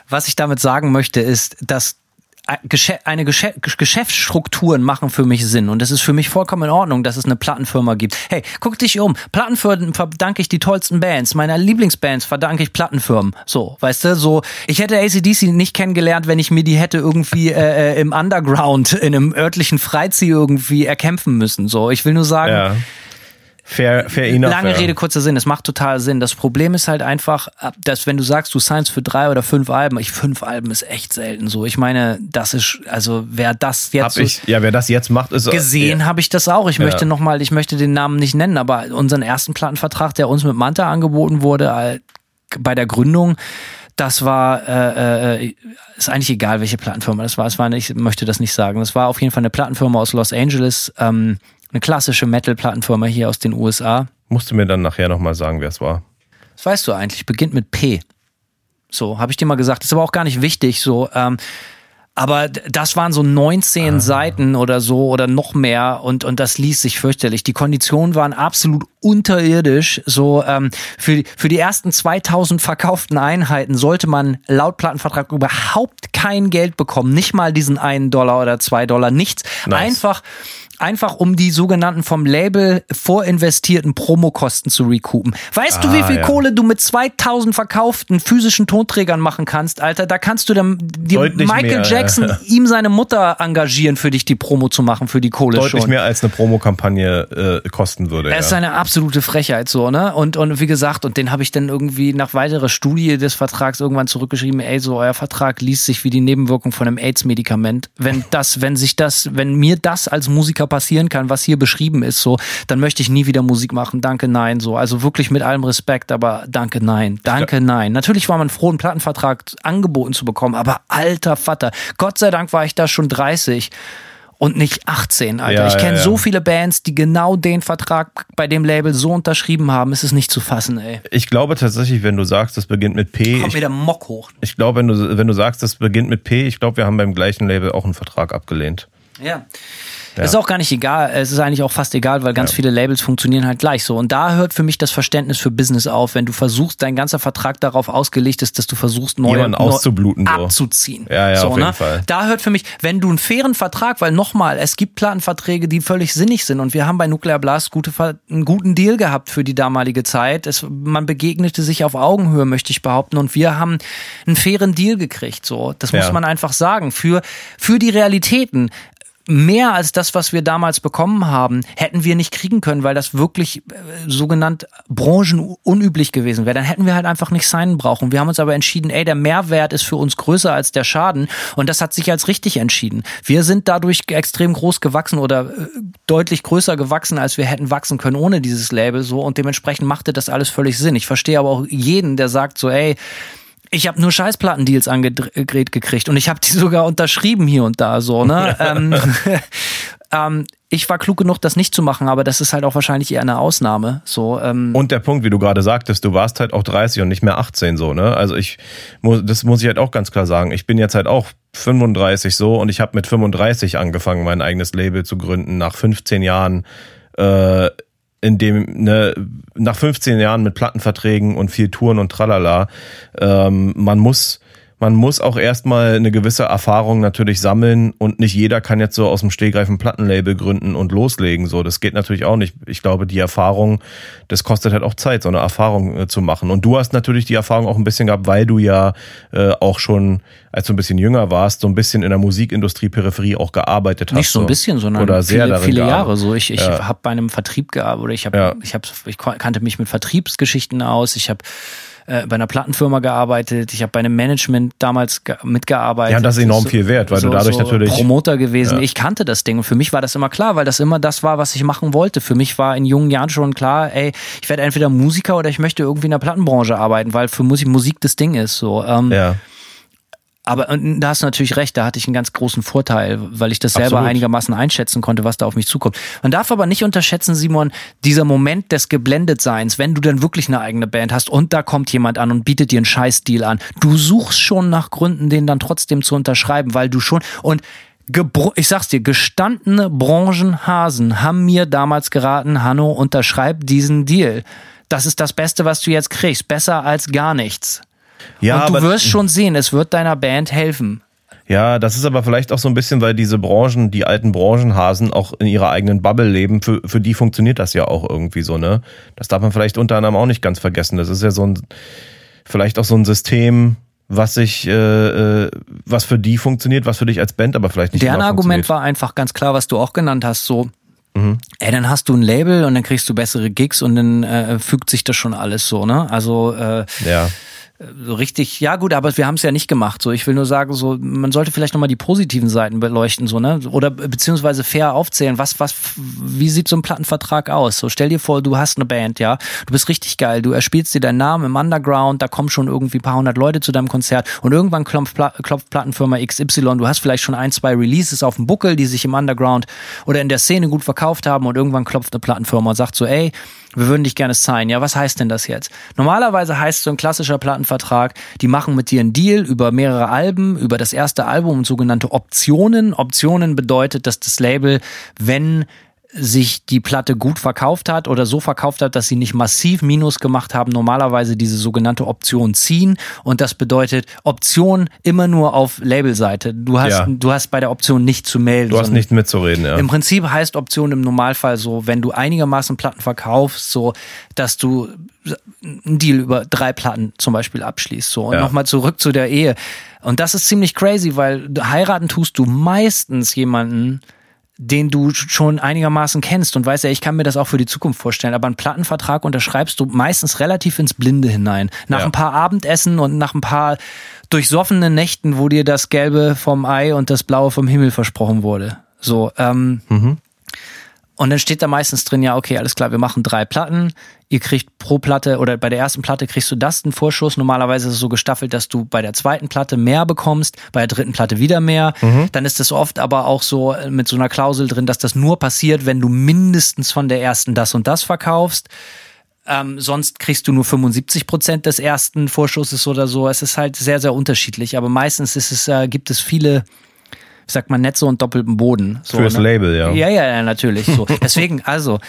Was ich damit sagen möchte, ist, dass eine Geschäftsstrukturen machen für mich Sinn und es ist für mich vollkommen in Ordnung, dass es eine Plattenfirma gibt. Hey, guck dich um. Plattenfirmen verdanke ich die tollsten Bands. Meiner Lieblingsbands verdanke ich Plattenfirmen. So, weißt du, so. Ich hätte ACDC nicht kennengelernt, wenn ich mir die hätte irgendwie äh, äh, im Underground, in einem örtlichen Freizeh irgendwie erkämpfen müssen. So, ich will nur sagen, ja Fair, fair enough. Lange ja. Rede, kurzer Sinn. Es macht total Sinn. Das Problem ist halt einfach, dass wenn du sagst, du signst für drei oder fünf Alben, ich fünf Alben ist echt selten so. Ich meine, das ist, also wer das jetzt Hab so ich, ja, wer das jetzt macht, ist gesehen ja. habe ich das auch. Ich Ja. möchte noch mal, ich möchte den Namen nicht nennen, aber unseren ersten Plattenvertrag, der uns mit Manta angeboten wurde, äh, bei der Gründung, das war, äh, äh, ist eigentlich egal, welche Plattenfirma das war. Es war ich möchte das nicht sagen. Es war auf jeden Fall eine Plattenfirma aus Los Angeles, ähm, eine klassische Metal-Plattenfirma hier aus den USA. Musst du mir dann nachher nochmal sagen, wer es war. Das weißt du eigentlich, beginnt mit P. So, habe ich dir mal gesagt. Ist aber auch gar nicht wichtig. So, ähm, aber das waren so 19 Seiten oder so oder noch mehr und, und das ließ sich fürchterlich. Die Konditionen waren absolut unterirdisch. So ähm, für, für die ersten 2000 verkauften Einheiten sollte man laut Plattenvertrag überhaupt kein Geld bekommen. Nicht mal diesen einen Dollar oder zwei Dollar, nichts. Nice. Einfach Einfach um die sogenannten vom Label vorinvestierten Promokosten zu recoupen. Weißt du, Ah, wie viel ja. Kohle du mit 2000 verkauften physischen Tonträgern machen kannst, Alter? Da kannst du dann Michael mehr, Jackson, ja. ihm seine Mutter engagieren, für dich die Promo zu machen, für die Kohle Deutlich schon. mehr als eine Promokampagne äh, kosten würde. Es ist ja. eine absolute Frechheit so, ne? Und, und wie gesagt, und den habe ich dann irgendwie nach weiterer Studie des Vertrags irgendwann zurückgeschrieben, ey, so euer Vertrag liest sich wie die Nebenwirkung von einem AIDS-Medikament. Wenn das, wenn sich das, wenn mir das als Musiker passieren kann, was hier beschrieben ist, so, dann möchte ich nie wieder Musik machen. Danke, nein, so. Also wirklich mit allem Respekt, aber danke, nein. Danke, nein. Natürlich war man froh, einen Plattenvertrag angeboten zu bekommen, aber alter Vater, Gott sei Dank war ich da schon 30 und nicht 18, Alter. Ja, ich kenne ja, ja. so viele Bands, die genau den Vertrag bei dem Label so unterschrieben haben. Es ist nicht zu fassen, ey. Ich glaube tatsächlich, wenn du sagst, das beginnt mit P, Kommt ich, mir der Mock hoch. ich glaube, wenn du, wenn du sagst, das beginnt mit P, ich glaube, wir haben beim gleichen Label auch einen Vertrag abgelehnt. Ja. Ist auch gar nicht egal. Es ist eigentlich auch fast egal, weil ganz viele Labels funktionieren halt gleich so. Und da hört für mich das Verständnis für Business auf, wenn du versuchst, dein ganzer Vertrag darauf ausgelegt ist, dass du versuchst, neue Jemanden auszubluten, neu so. abzuziehen. Ja, ja, so, auf jeden ne? Fall. Da hört für mich, wenn du einen fairen Vertrag, weil nochmal, es gibt Plattenverträge, die völlig sinnig sind und wir haben bei Nuclear Blast gute, einen guten Deal gehabt für die damalige Zeit. Es, man begegnete sich auf Augenhöhe, möchte ich behaupten, und wir haben einen fairen Deal gekriegt. So, das muss Ja. man einfach sagen. Für für die Realitäten mehr als das, was wir damals bekommen haben, hätten wir nicht kriegen können, weil das wirklich äh, sogenannt branchenunüblich gewesen wäre. Dann hätten wir halt einfach nicht signen brauchen. Wir haben uns aber entschieden, ey, der Mehrwert ist für uns größer als der Schaden und das hat sich als richtig entschieden. Wir sind dadurch extrem groß gewachsen oder äh, deutlich größer gewachsen, als wir hätten wachsen können ohne dieses Label so und dementsprechend machte das alles völlig Sinn. Ich verstehe aber auch jeden, der sagt so, ey, ich habe nur Scheißplattendeals angedreht gekriegt und ich habe die sogar unterschrieben hier und da so, ne? ähm, ähm, ich war klug genug, das nicht zu machen, aber das ist halt auch wahrscheinlich eher eine Ausnahme. So, ähm, Und der Punkt, wie du gerade sagtest, du warst halt auch 30 und nicht mehr 18 so, ne? Also ich muss, das muss ich halt auch ganz klar sagen. Ich bin jetzt halt auch 35 so und ich habe mit 35 angefangen, mein eigenes Label zu gründen, nach 15 Jahren, äh, in dem, ne, nach 15 Jahren mit Plattenverträgen und viel Touren und tralala, ähm, man muss, man muss auch erstmal eine gewisse Erfahrung natürlich sammeln und nicht jeder kann jetzt so aus dem Stegreif ein Plattenlabel gründen und loslegen. So, das geht natürlich auch nicht. Ich glaube, die Erfahrung, das kostet halt auch Zeit, so eine Erfahrung äh, zu machen. Und du hast natürlich die Erfahrung auch ein bisschen gehabt, weil du ja äh, auch schon, als du ein bisschen jünger warst, so ein bisschen in der Musikindustrie Peripherie auch gearbeitet hast. nicht so ein bisschen, sondern oder sehr viele, viele. Jahre. So, ich, ich Ja. habe bei einem Vertrieb gearbeitet, oder ich habe, Ja. ich habe, ich kannte mich mit Vertriebsgeschichten aus. Ich habe äh, bei einer Plattenfirma gearbeitet. Ich habe bei einem Management damals ge mitgearbeitet. Ja, das ist enorm viel wert, weil du dadurch natürlich- Promoter gewesen. Ja. Ich kannte das Ding und für mich war das immer klar, weil das immer das war, was ich machen wollte. Für mich war in jungen Jahren schon klar, ey, ich werde entweder Musiker oder ich möchte irgendwie in der Plattenbranche arbeiten, weil für Musik Musik das Ding ist. So. Ähm, Ja. Aber und da hast du natürlich recht, da hatte ich einen ganz großen Vorteil, weil ich das selber Absolut. einigermaßen einschätzen konnte, was da auf mich zukommt. Man darf aber nicht unterschätzen, Simon, dieser Moment des Geblendetseins, wenn du dann wirklich eine eigene Band hast und da kommt jemand an und bietet dir einen Scheißdeal an. Du suchst schon nach Gründen, den dann trotzdem zu unterschreiben, weil du schon und gebro- ich sag's dir, gestandene Branchenhasen haben mir damals geraten, Hanno, unterschreib diesen Deal. Das ist das Beste, was du jetzt kriegst. Besser als gar nichts. Ja, und du wirst schon sehen, es wird deiner Band helfen. Ja, das ist aber vielleicht auch so ein bisschen, weil diese Branchen, die alten Branchenhasen auch in ihrer eigenen Bubble leben. Für, für die funktioniert das ja auch irgendwie so, ne? Das darf man vielleicht unter anderem auch nicht ganz vergessen. Das ist ja so ein, vielleicht auch so ein System, was sich, äh, äh, was für die funktioniert, was für dich als Band aber vielleicht nicht Deren immer Argument funktioniert. war einfach ganz klar, was du auch genannt hast, so mhm. ey, dann hast du ein Label und dann kriegst du bessere Gigs und dann äh, fügt sich das schon alles so, ne? Also äh, ja so richtig, ja gut, aber wir haben es ja nicht gemacht. So, ich will nur sagen, so man sollte vielleicht nochmal die positiven Seiten beleuchten, so ne, oder beziehungsweise fair aufzählen. Was, was, wie sieht so ein Plattenvertrag aus? So, stell dir vor, du hast eine Band, ja, du bist richtig geil, du erspielst dir deinen Namen im Underground, da kommen schon irgendwie paar hundert Leute zu deinem Konzert und irgendwann klopft, klopft Plattenfirma XY, du hast vielleicht schon ein, zwei Releases auf dem Buckel, die sich im Underground oder in der Szene gut verkauft haben und irgendwann klopft eine Plattenfirma und sagt so, ey, wir würden dich gerne signen. Ja, was heißt denn das jetzt? Normalerweise heißt so ein klassischer Plattenvertrag, die machen mit dir einen Deal über mehrere Alben, über das erste Album und sogenannte Optionen. Optionen bedeutet, dass das Label, wenn sich die Platte gut verkauft hat oder so verkauft hat, dass sie nicht massiv Minus gemacht haben, normalerweise diese sogenannte Option ziehen. Und das bedeutet Option immer nur auf Labelseite. Du hast, ja. du hast bei der Option nicht zu melden. Du hast nicht mitzureden, ja. Im Prinzip heißt Option im Normalfall so, wenn du einigermaßen Platten verkaufst, so, dass du einen Deal über drei Platten zum Beispiel abschließt. So. Und ja. nochmal zurück zu der Ehe. Und das ist ziemlich crazy, weil heiraten tust du meistens jemanden, den du schon einigermaßen kennst und weißt ja, ich kann mir das auch für die Zukunft vorstellen, aber einen Plattenvertrag unterschreibst du meistens relativ ins Blinde hinein. Nach ja. ein paar Abendessen und nach ein paar durchsoffenen Nächten, wo dir das Gelbe vom Ei und das Blaue vom Himmel versprochen wurde. So, ähm, mhm. Und dann steht da meistens drin, ja, okay, alles klar, wir machen drei Platten. Ihr kriegt pro Platte oder bei der ersten Platte kriegst du das einen Vorschuss. Normalerweise ist es so gestaffelt, dass du bei der zweiten Platte mehr bekommst, bei der dritten Platte wieder mehr. Mhm. Dann ist es oft aber auch so mit so einer Klausel drin, dass das nur passiert, wenn du mindestens von der ersten das und das verkaufst. Ähm, sonst kriegst du nur 75 Prozent des ersten Vorschusses oder so. Es ist halt sehr, sehr unterschiedlich. Aber meistens ist es, äh, gibt es viele ich sag mal, Netze und doppelten Boden. So, Fürs ne? Label, ja. Ja, ja, ja, natürlich. So. Deswegen, also,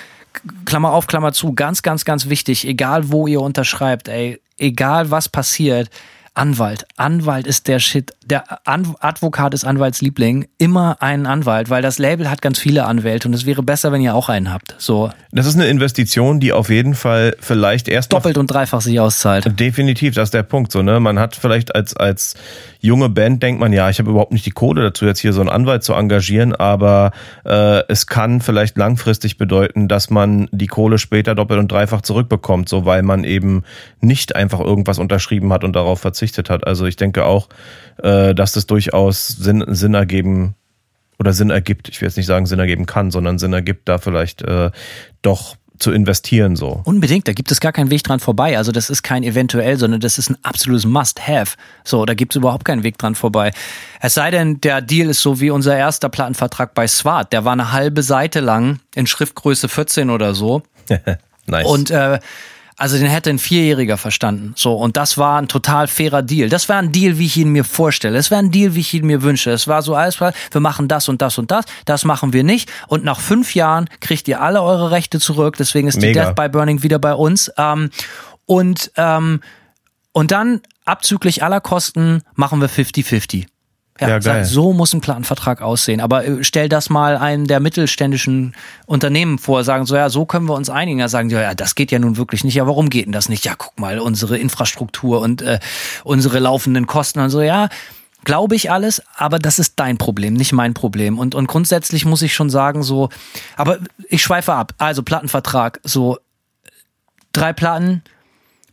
Klammer auf, Klammer zu, ganz, ganz, ganz wichtig, egal wo ihr unterschreibt, ey, egal was passiert, Anwalt. Anwalt ist der Shit. Der An Advokat ist Anwaltsliebling. Immer einen Anwalt, weil das Label hat ganz viele Anwälte und es wäre besser, wenn ihr auch einen habt. So. Das ist eine Investition, die auf jeden Fall vielleicht erst doppelt und dreifach sich auszahlt. Definitiv, das ist der Punkt. So, ne? Man hat vielleicht als, als junge Band denkt man, ja, ich habe überhaupt nicht die Kohle dazu, jetzt hier so einen Anwalt zu engagieren, aber äh, es kann vielleicht langfristig bedeuten, dass man die Kohle später doppelt und dreifach zurückbekommt, so weil man eben nicht einfach irgendwas unterschrieben hat und darauf verzichtet hat. Also ich denke auch, äh, dass das durchaus Sinn, Sinn ergeben oder Sinn ergibt. Ich will jetzt nicht sagen Sinn ergeben kann, sondern Sinn ergibt, da vielleicht äh, doch zu investieren so. Unbedingt, da gibt es gar keinen Weg dran vorbei. Also das ist kein eventuell, sondern das ist ein absolutes Must-Have. So, da gibt es überhaupt keinen Weg dran vorbei. Es sei denn, der Deal ist so wie unser erster Plattenvertrag bei SWAT. Der war eine halbe Seite lang in Schriftgröße 14 oder so. nice. Und äh, also den hätte ein Vierjähriger verstanden. So, und das war ein total fairer Deal. Das war ein Deal, wie ich ihn mir vorstelle. Es war ein Deal, wie ich ihn mir wünsche. Es war so alles, wir machen das und das und das, das machen wir nicht. Und nach fünf Jahren kriegt ihr alle eure Rechte zurück. Deswegen ist Mega. die Death by Burning wieder bei uns. Ähm, und, ähm, und dann abzüglich aller Kosten machen wir 50-50. Ja, ja geil. so muss ein Planvertrag aussehen. Aber äh, stell das mal einem der mittelständischen Unternehmen vor, sagen so, ja, so können wir uns einigen. Da sagen die, ja, das geht ja nun wirklich nicht. Ja, warum geht denn das nicht? Ja, guck mal, unsere Infrastruktur und äh, unsere laufenden Kosten und so, ja. Glaube ich alles, aber das ist dein Problem, nicht mein Problem. Und, und grundsätzlich muss ich schon sagen, so, aber ich schweife ab. Also Plattenvertrag, so drei Platten,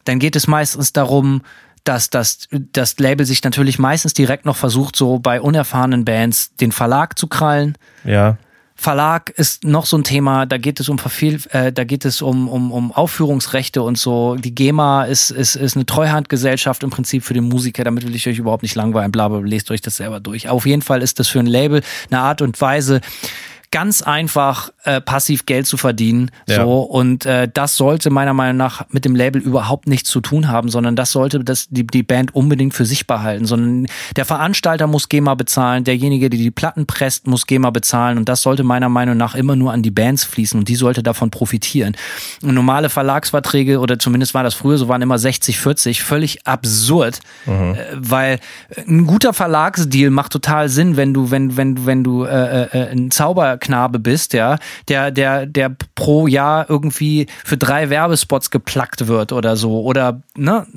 dann geht es meistens darum, dass das, das Label sich natürlich meistens direkt noch versucht, so bei unerfahrenen Bands den Verlag zu krallen. Ja. Verlag ist noch so ein Thema, da geht es um Verfehl, äh, da geht es um, um, um Aufführungsrechte und so. Die GEMA ist, ist, ist eine Treuhandgesellschaft im Prinzip für den Musiker, damit will ich euch überhaupt nicht langweilen, bla, bla, lest euch das selber durch. Auf jeden Fall ist das für ein Label eine Art und Weise, ganz einfach äh, passiv Geld zu verdienen. Ja. So und äh, das sollte meiner Meinung nach mit dem Label überhaupt nichts zu tun haben, sondern das sollte das die, die Band unbedingt für sich behalten. Sondern der Veranstalter muss GEMA bezahlen, derjenige, der die Platten presst, muss GEMA bezahlen und das sollte meiner Meinung nach immer nur an die Bands fließen und die sollte davon profitieren. Und normale Verlagsverträge oder zumindest war das früher so, waren immer 60, 40, völlig absurd, mhm. äh, weil ein guter Verlagsdeal macht total Sinn, wenn du wenn wenn wenn du äh, äh, ein Zauber Knabe bist, ja, der, der, der pro Jahr irgendwie für drei Werbespots geplackt wird oder so. Oder, ne?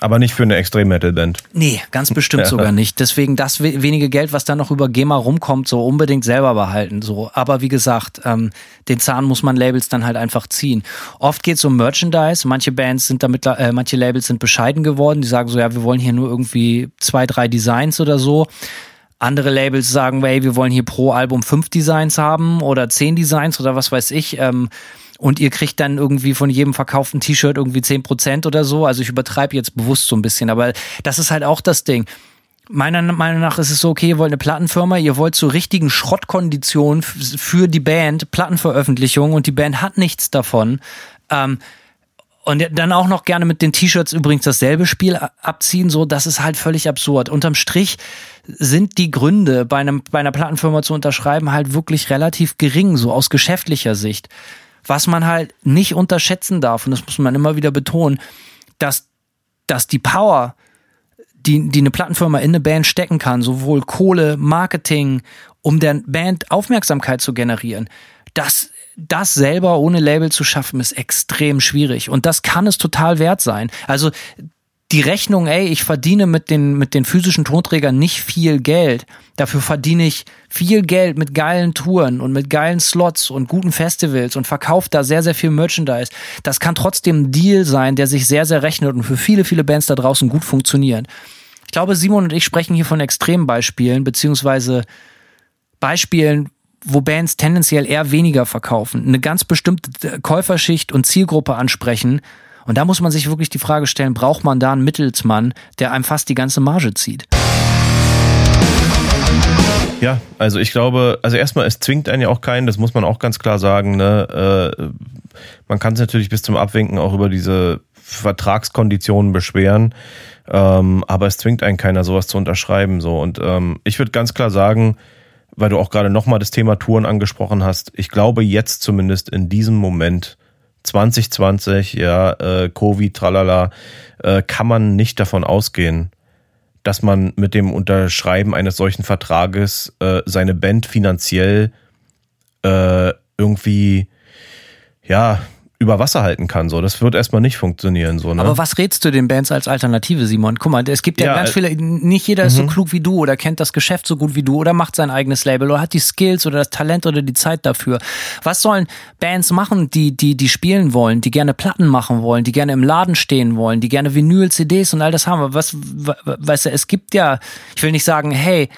Aber nicht für eine Extrem-Metal-Band. Nee, ganz bestimmt ja. sogar nicht. Deswegen das wenige Geld, was da noch über GEMA rumkommt, so unbedingt selber behalten. So. Aber wie gesagt, ähm, den Zahn muss man Labels dann halt einfach ziehen. Oft geht es um Merchandise. Manche Bands sind damit, äh, manche Labels sind bescheiden geworden. Die sagen so, ja, wir wollen hier nur irgendwie zwei, drei Designs oder so. Andere Labels sagen, hey, wir wollen hier pro Album fünf Designs haben oder zehn Designs oder was weiß ich. Ähm, und ihr kriegt dann irgendwie von jedem verkauften T-Shirt irgendwie zehn Prozent oder so. Also ich übertreibe jetzt bewusst so ein bisschen, aber das ist halt auch das Ding. Meiner Meinung nach ist es so, okay, ihr wollt eine Plattenfirma, ihr wollt zu richtigen Schrottkonditionen für die Band Plattenveröffentlichung und die Band hat nichts davon. Ähm, und dann auch noch gerne mit den T-Shirts übrigens dasselbe Spiel abziehen, so, das ist halt völlig absurd. Unterm Strich sind die Gründe, bei, einem, bei einer Plattenfirma zu unterschreiben, halt wirklich relativ gering, so aus geschäftlicher Sicht. Was man halt nicht unterschätzen darf, und das muss man immer wieder betonen, dass, dass die Power, die, die eine Plattenfirma in eine Band stecken kann, sowohl Kohle, Marketing, um der Band Aufmerksamkeit zu generieren, das das selber ohne Label zu schaffen, ist extrem schwierig. Und das kann es total wert sein. Also die Rechnung, ey, ich verdiene mit den, mit den physischen Tonträgern nicht viel Geld. Dafür verdiene ich viel Geld mit geilen Touren und mit geilen Slots und guten Festivals und verkaufe da sehr, sehr viel Merchandise. Das kann trotzdem ein Deal sein, der sich sehr, sehr rechnet und für viele, viele Bands da draußen gut funktioniert. Ich glaube, Simon und ich sprechen hier von Extrembeispielen, beziehungsweise Beispielen, wo Bands tendenziell eher weniger verkaufen, eine ganz bestimmte Käuferschicht und Zielgruppe ansprechen. Und da muss man sich wirklich die Frage stellen, braucht man da einen Mittelsmann, der einem fast die ganze Marge zieht? Ja, also ich glaube, also erstmal, es zwingt einen ja auch keinen, das muss man auch ganz klar sagen. Ne? Äh, man kann sich natürlich bis zum Abwinken auch über diese Vertragskonditionen beschweren, ähm, aber es zwingt einen keiner, sowas zu unterschreiben. So. Und ähm, ich würde ganz klar sagen, weil du auch gerade nochmal das Thema Touren angesprochen hast. Ich glaube jetzt zumindest in diesem Moment 2020, ja, äh, Covid, tralala, äh, kann man nicht davon ausgehen, dass man mit dem Unterschreiben eines solchen Vertrages äh, seine Band finanziell äh, irgendwie ja über Wasser halten kann. So, das wird erstmal nicht funktionieren. So, ne? Aber was rätst du den Bands als Alternative, Simon? Guck mal, es gibt ja, ja ganz äh, viele, nicht jeder ist so mhm. klug wie du oder kennt das Geschäft so gut wie du oder macht sein eigenes Label oder hat die Skills oder das Talent oder die Zeit dafür. Was sollen Bands machen, die, die, die spielen wollen, die gerne Platten machen wollen, die gerne im Laden stehen wollen, die gerne Vinyl, CDs und all das haben? Was, weißt du, es gibt ja, ich will nicht sagen, hey,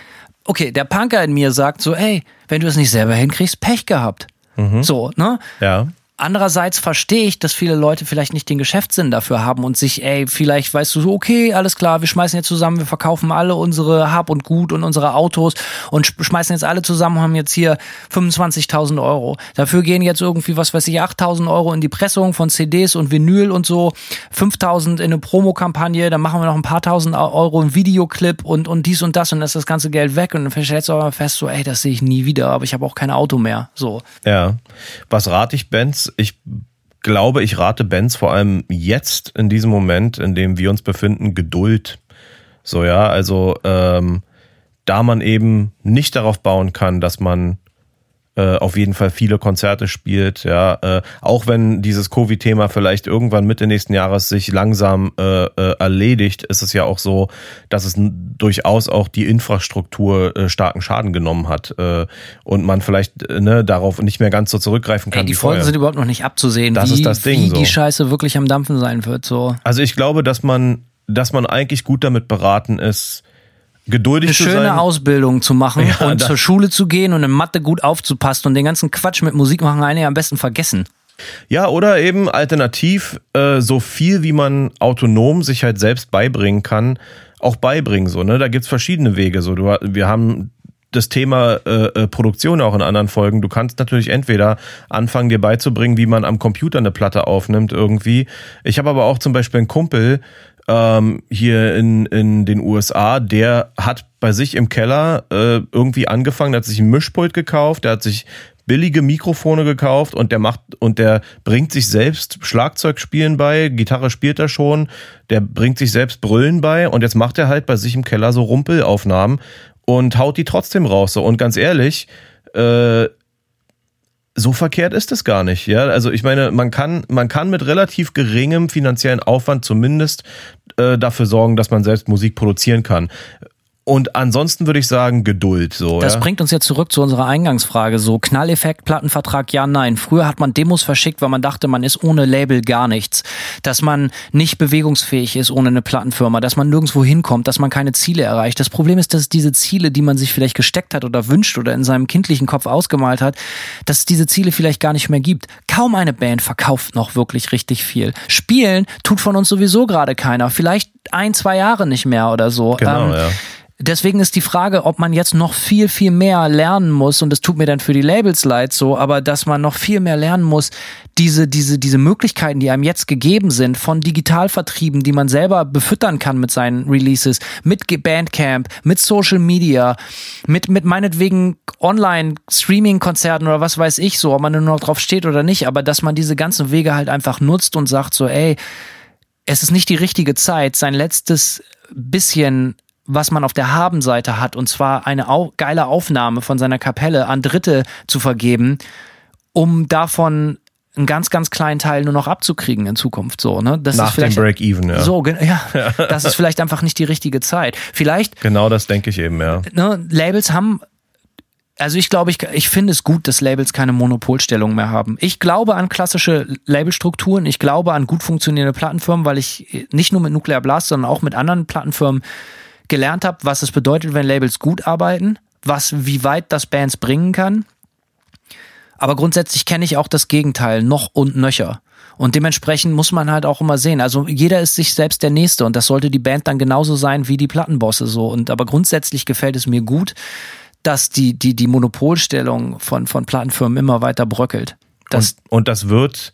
okay, der Punker in mir sagt so, hey, wenn du es nicht selber hinkriegst, Pech gehabt. Mhm. So, ne? Ja. Andererseits verstehe ich, dass viele Leute vielleicht nicht den Geschäftssinn dafür haben und sich, ey, vielleicht weißt du so, okay, alles klar, wir schmeißen jetzt zusammen, wir verkaufen alle unsere Hab und Gut und unsere Autos und schmeißen jetzt alle zusammen, haben jetzt hier 25.000 Euro. Dafür gehen jetzt irgendwie, was weiß ich, 8.000 Euro in die Pressung von CDs und Vinyl und so, 5.000 in eine Promokampagne, dann machen wir noch ein paar tausend Euro im Videoclip und, und dies und das und dann ist das ganze Geld weg und dann stellst du aber fest, so, ey, das sehe ich nie wieder, aber ich habe auch kein Auto mehr, so. Ja. Was rate ich Bands? Ich glaube, ich rate Benz vor allem jetzt in diesem Moment, in dem wir uns befinden, Geduld. So ja, also ähm, da man eben nicht darauf bauen kann, dass man äh, auf jeden Fall viele Konzerte spielt, ja, äh, auch wenn dieses Covid-Thema vielleicht irgendwann Mitte nächsten Jahres sich langsam äh, äh, erledigt, ist es ja auch so, dass es durchaus auch die Infrastruktur äh, starken Schaden genommen hat und man vielleicht ne, darauf nicht mehr ganz so zurückgreifen kann. Ey, die Folgen sind überhaupt noch nicht abzusehen, das wie, ist das Ding, wie so. die Scheiße wirklich am Dampfen sein wird. So. Also ich glaube, dass man, dass man eigentlich gut damit beraten ist, geduldig eine zu schöne sein. Ausbildung zu machen ja, und zur Schule zu gehen und in Mathe gut aufzupassen und den ganzen Quatsch mit Musik machen eine ja am besten vergessen. Ja, oder eben alternativ äh, so viel wie man autonom sich halt selbst beibringen kann, auch beibringen so, ne? Da gibt's verschiedene Wege so. Du, wir haben das Thema äh, äh, Produktion auch in anderen Folgen. Du kannst natürlich entweder anfangen, dir beizubringen, wie man am Computer eine Platte aufnimmt irgendwie. Ich habe aber auch zum Beispiel einen Kumpel, ähm, hier in, in den USA, der hat bei sich im Keller äh, irgendwie angefangen, der hat sich ein Mischpult gekauft, der hat sich billige Mikrofone gekauft und der macht und der bringt sich selbst Schlagzeugspielen bei, Gitarre spielt er schon, der bringt sich selbst Brüllen bei und jetzt macht er halt bei sich im Keller so Rumpelaufnahmen und haut die trotzdem raus. So. Und ganz ehrlich, äh, so verkehrt ist es gar nicht. Ja, also ich meine, man kann, man kann mit relativ geringem finanziellen Aufwand zumindest äh, dafür sorgen, dass man selbst Musik produzieren kann. Und ansonsten würde ich sagen, Geduld. So, Das ja? bringt uns jetzt zurück zu unserer Eingangsfrage. So Knalleffekt, Plattenvertrag, ja, nein. Früher hat man Demos verschickt, weil man dachte, man ist ohne Label gar nichts. Dass man nicht bewegungsfähig ist ohne eine Plattenfirma, dass man nirgendwo hinkommt, dass man keine Ziele erreicht. Das Problem ist, dass diese Ziele, die man sich vielleicht gesteckt hat oder wünscht oder in seinem kindlichen Kopf ausgemalt hat, dass es diese Ziele vielleicht gar nicht mehr gibt. Kaum eine Band verkauft noch wirklich richtig viel. Spielen tut von uns sowieso gerade keiner. Vielleicht ein, zwei Jahre nicht mehr oder so. Genau, Ähm, ja. Deswegen ist die Frage, ob man jetzt noch viel, viel mehr lernen muss, und es tut mir dann für die Labels leid so, aber dass man noch viel mehr lernen muss, diese, diese, diese Möglichkeiten, die einem jetzt gegeben sind, von Digitalvertrieben, die man selber befüttern kann mit seinen Releases, mit Bandcamp, mit Social Media, mit, mit meinetwegen Online-Streaming-Konzerten oder was weiß ich so, ob man nur noch drauf steht oder nicht, aber dass man diese ganzen Wege halt einfach nutzt und sagt so, ey, es ist nicht die richtige Zeit, sein letztes bisschen, was man auf der Habenseite hat, und zwar eine au geile Aufnahme von seiner Kapelle an Dritte zu vergeben, um davon einen ganz, ganz kleinen Teil nur noch abzukriegen in Zukunft. So, ne? Das Nach ist dem vielleicht, Break-Even, ja. So, ja, das ist vielleicht einfach nicht die richtige Zeit. Vielleicht Genau das denke ich eben, ja. ne, Labels haben, also ich glaube, ich, ich finde es gut, dass Labels keine Monopolstellung mehr haben. Ich glaube an klassische Labelstrukturen, ich glaube an gut funktionierende Plattenfirmen, weil ich nicht nur mit Nuclear Blast, sondern auch mit anderen Plattenfirmen gelernt habe, was es bedeutet, wenn Labels gut arbeiten, was, wie weit das Bands bringen kann. Aber grundsätzlich kenne ich auch das Gegenteil, noch und nöcher. Und dementsprechend muss man halt auch immer sehen. Also jeder ist sich selbst der Nächste und das sollte die Band dann genauso sein wie die Plattenbosse so. Und aber grundsätzlich gefällt es mir gut, dass die, die, die Monopolstellung von, von Plattenfirmen immer weiter bröckelt. Das, und, und das wird,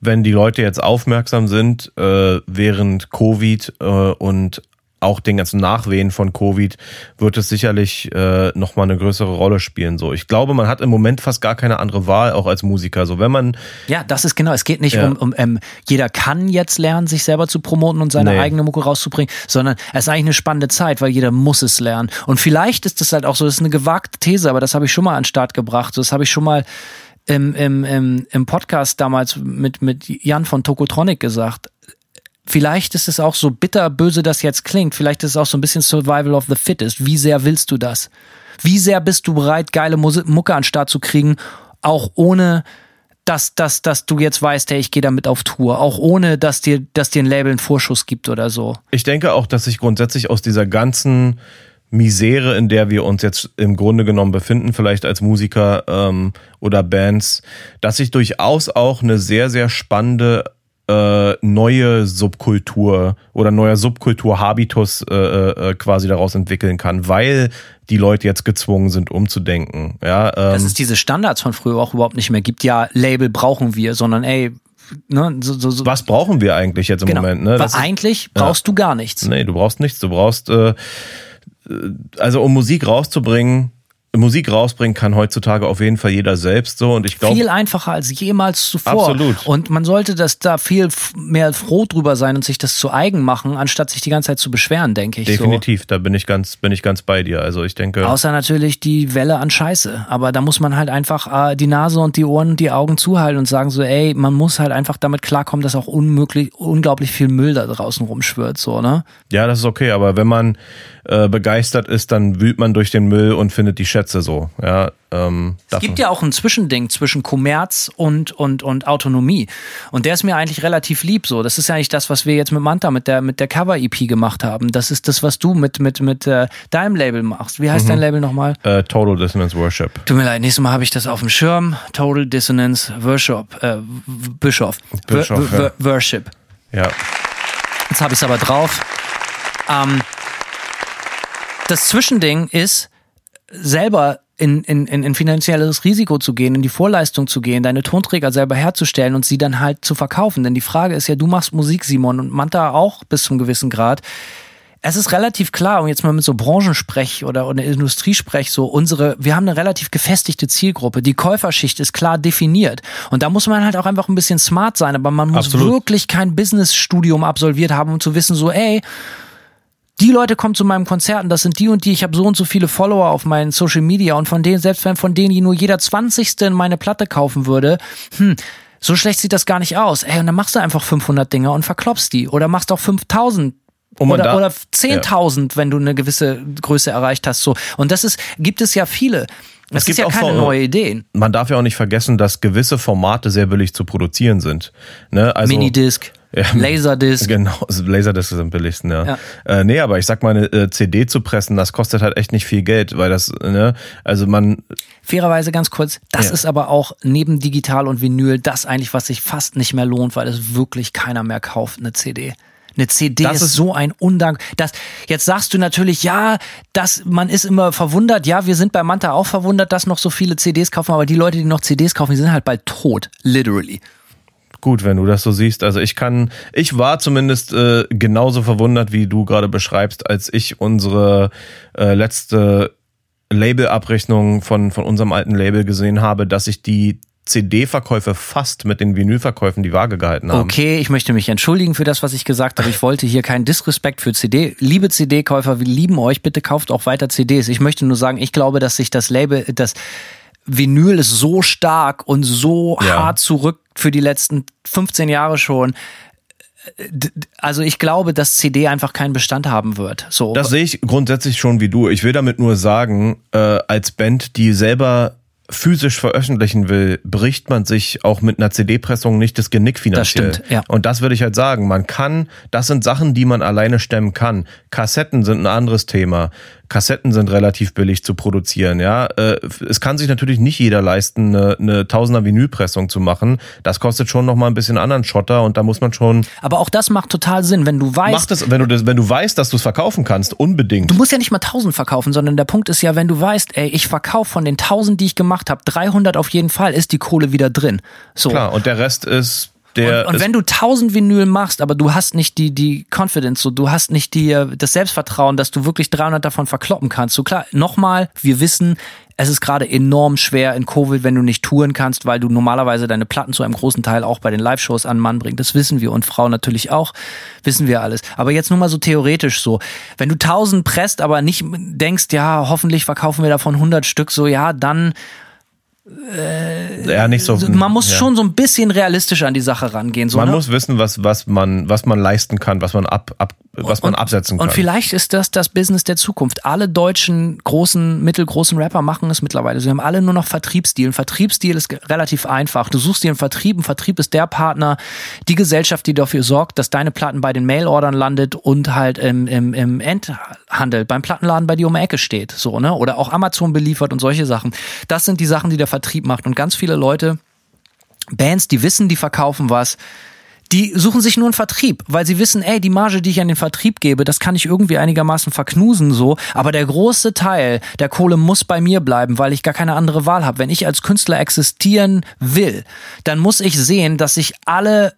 wenn die Leute jetzt aufmerksam sind, äh, während Covid äh, und auch den ganzen Nachwehen von Covid, wird es sicherlich äh, nochmal eine größere Rolle spielen. So, ich glaube, man hat im Moment fast gar keine andere Wahl, auch als Musiker. So, wenn man ja, das ist genau. Es geht nicht Ja. um, um ähm, jeder kann jetzt lernen, sich selber zu promoten und seine Nee. eigene Mucke rauszubringen, sondern es ist eigentlich eine spannende Zeit, weil jeder muss es lernen. Und vielleicht ist das halt auch so, das ist eine gewagte These, aber das habe ich schon mal an den Start gebracht. Das habe ich schon mal im, im, im, im Podcast damals mit, mit Jan von Tokotronic gesagt. Vielleicht ist es auch so bitterböse, das jetzt klingt. Vielleicht ist es auch so ein bisschen Survival of the Fittest. Wie sehr willst du das? Wie sehr bist du bereit, geile Mucke an den Start zu kriegen, auch ohne dass, dass, dass du jetzt weißt, hey, ich gehe damit auf Tour, auch ohne dass dir, dass dir ein Label einen Vorschuss gibt oder so. Ich denke auch, dass sich grundsätzlich aus dieser ganzen Misere, in der wir uns jetzt im Grunde genommen befinden, vielleicht als Musiker ähm, oder Bands, dass sich durchaus auch eine sehr, sehr spannende äh, neue Subkultur oder neuer Subkultur-Habitus äh, äh, quasi daraus entwickeln kann, weil die Leute jetzt gezwungen sind, umzudenken. Ja, ähm, Dass es diese Standards von früher auch überhaupt nicht mehr gibt. Ja, Label brauchen wir, sondern ey, ne, so, so, so. was brauchen wir eigentlich jetzt im genau. Moment? Ne? Weil Das ist- eigentlich brauchst du gar nichts. Nee, du brauchst nichts. Du brauchst, äh, äh, also um Musik rauszubringen, Musik rausbringen kann heutzutage auf jeden Fall jeder selbst so und ich glaube, viel einfacher als jemals zuvor. Absolut. Und man sollte das da viel mehr froh drüber sein und sich das zu eigen machen, anstatt sich die ganze Zeit zu beschweren, denke ich. definitiv, da bin ich ganz, bin ich ganz bei dir. Also ich denke, So. Außer natürlich die Welle an Scheiße. Aber da muss man halt einfach äh, die Nase und die Ohren und die Augen zuhalten und sagen so, ey, man muss halt einfach damit klarkommen, dass auch unmöglich, unglaublich viel Müll da draußen rumschwirrt, so, ne? ja, das ist okay, aber wenn man äh, begeistert ist, dann wühlt man durch den Müll und findet die Schätze so. Ja, ähm, Es gibt ja auch ein Zwischending zwischen Kommerz und, und, und Autonomie. Und der ist mir eigentlich relativ lieb so. Das ist ja eigentlich das, was wir jetzt mit Manta, mit der, mit der Cover-EP gemacht haben. Das ist das, was du mit, mit, mit äh, deinem Label machst. Wie heißt dein Label nochmal? äh, Total Dissonance Worship. Tut mir leid, nächstes Mal habe ich das auf dem Schirm. Total Dissonance Worship. Äh, Bischof. Bischof, ja. Worship. Ja, Jetzt habe ich es aber drauf. Ähm, das Zwischending ist, selber in, in, in, in finanzielles Risiko zu gehen, in die Vorleistung zu gehen, deine Tonträger selber herzustellen und sie dann halt zu verkaufen. Denn die Frage ist ja, du machst Musik, Simon, und Manta auch bis zum gewissen Grad. Es ist relativ klar, und jetzt mal mit so Branchensprech oder, oder Industriesprech, so unsere, wir haben eine relativ gefestigte Zielgruppe. Die Käuferschicht ist klar definiert. Und da muss man halt auch einfach ein bisschen smart sein, aber man muss Absolut. wirklich kein Businessstudium absolviert haben, um zu wissen, so, ey, die Leute kommen zu meinem Konzert und das sind die und die, ich habe so und so viele Follower auf meinen Social Media und von denen, selbst wenn von denen die nur jeder 20. meine Platte kaufen würde, hm, so schlecht sieht das gar nicht aus. Ey, und dann machst du einfach 500 Dinger und verklopst die oder machst auch 5000 Und man oder da- oder 10.000, wenn du eine gewisse Größe erreicht hast. So. Und das ist, gibt es ja viele. Das Es gibt ist ja auch keine Vor- neue Ideen. Man darf ja auch nicht vergessen, dass gewisse Formate sehr billig zu produzieren sind. Ne? Also, Minidisc, Ja. Laserdisc. Genau, also Laserdisc ist am billigsten, ja. Ja. Äh, nee, aber ich sag mal, eine äh, CD zu pressen, das kostet halt echt nicht viel Geld, weil das, ne, also man, Fairerweise ganz kurz, das Ja. ist aber auch neben Digital und Vinyl das eigentlich, was sich fast nicht mehr lohnt, weil es wirklich keiner mehr kauft, eine CD. Eine CD Das ist, ist- so ein Undank. Das, jetzt sagst du natürlich, ja, das, man ist immer verwundert. Ja, wir sind bei Manta auch verwundert, dass noch so viele CDs kaufen, aber die Leute, die noch CDs kaufen, die sind halt bald tot. Literally. Gut, wenn du das so siehst. Also ich kann, ich war zumindest äh, genauso verwundert, wie du gerade beschreibst, als ich unsere äh, letzte Labelabrechnung von, von unserem alten Label gesehen habe, dass sich die CD-Verkäufe fast mit den Vinylverkäufen die Waage gehalten haben. Okay, ich möchte mich entschuldigen für das, was ich gesagt habe. Ich wollte hier keinen Disrespekt für CD. Liebe CD-Käufer, wir lieben euch. Bitte kauft auch weiter CDs. Ich möchte nur sagen, ich glaube, dass sich das Label, das Vinyl ist so stark und so Ja. hart zurück für die letzten 15 Jahre schon. Also ich glaube, dass CD einfach keinen Bestand haben wird. So. Das sehe ich grundsätzlich schon wie du. Ich will damit nur sagen, äh, als Band, die selber physisch veröffentlichen will, bricht man sich auch mit einer CD-Pressung nicht das Genick finanziell. stimmt, ja. Und das würde ich halt sagen. Man kann, das sind Sachen, die man alleine stemmen kann. Kassetten sind ein anderes Thema. Kassetten sind relativ billig zu produzieren, ja. Äh, Es kann sich natürlich nicht jeder leisten, eine, eine Tausender Vinylpressung zu machen. Das kostet schon noch mal ein bisschen anderen Schotter und da muss man schon, Aber auch das macht total Sinn, wenn du weißt, mach das, wenn du das, wenn du weißt, dass du es verkaufen kannst, unbedingt. Du musst ja nicht mal 1000 verkaufen, sondern der Punkt ist ja, wenn du weißt, ey, ich verkaufe von den 1000, die ich gemacht habe, 300 auf jeden Fall, ist die Kohle wieder drin. So. Klar, und der Rest ist der. Und, und wenn du 1000 Vinyl machst, aber du hast nicht die, die Confidence, so, du hast nicht die, äh, das Selbstvertrauen, dass du wirklich 300 davon verkloppen kannst. So klar, nochmal, wir wissen, es ist gerade enorm schwer in Covid, wenn du nicht touren kannst, weil du normalerweise deine Platten zu einem großen Teil auch bei den Live-Shows an Mann bringst. Das wissen wir und Frauen natürlich auch, wissen wir alles. Aber jetzt nur mal so theoretisch so. Wenn du 1000 presst, aber nicht denkst, ja, hoffentlich verkaufen wir davon 100 Stück, so, ja, dann ja, nicht so. man muss ja. schon so ein bisschen realistisch an die Sache rangehen. So, Man ne? muss wissen, was, was man, was man leisten kann, was man ab, ab was man absetzen kann. Und vielleicht ist das das Business der Zukunft. Alle deutschen großen, mittelgroßen Rapper machen es mittlerweile. Sie haben alle nur noch Vertriebsstil. Ein Vertriebsstil ist relativ einfach. Du suchst dir einen Vertrieb. Ein Vertrieb ist der Partner, die Gesellschaft, die dafür sorgt, dass deine Platten bei den Mailordern landet und halt im, im, im Endhandel, beim Plattenladen bei dir um die Ecke steht. So, ne? Oder auch Amazon beliefert und solche Sachen. Das sind die Sachen, die der Vertrieb macht. Und ganz viele Leute, Bands, die wissen, die verkaufen was, die suchen sich nur einen Vertrieb, weil sie wissen, ey, die Marge, die ich an den Vertrieb gebe, das kann ich irgendwie einigermaßen verknusen so, aber der große Teil der Kohle muss bei mir bleiben, weil ich gar keine andere Wahl habe. Wenn ich als Künstler existieren will, dann muss ich sehen, dass ich alle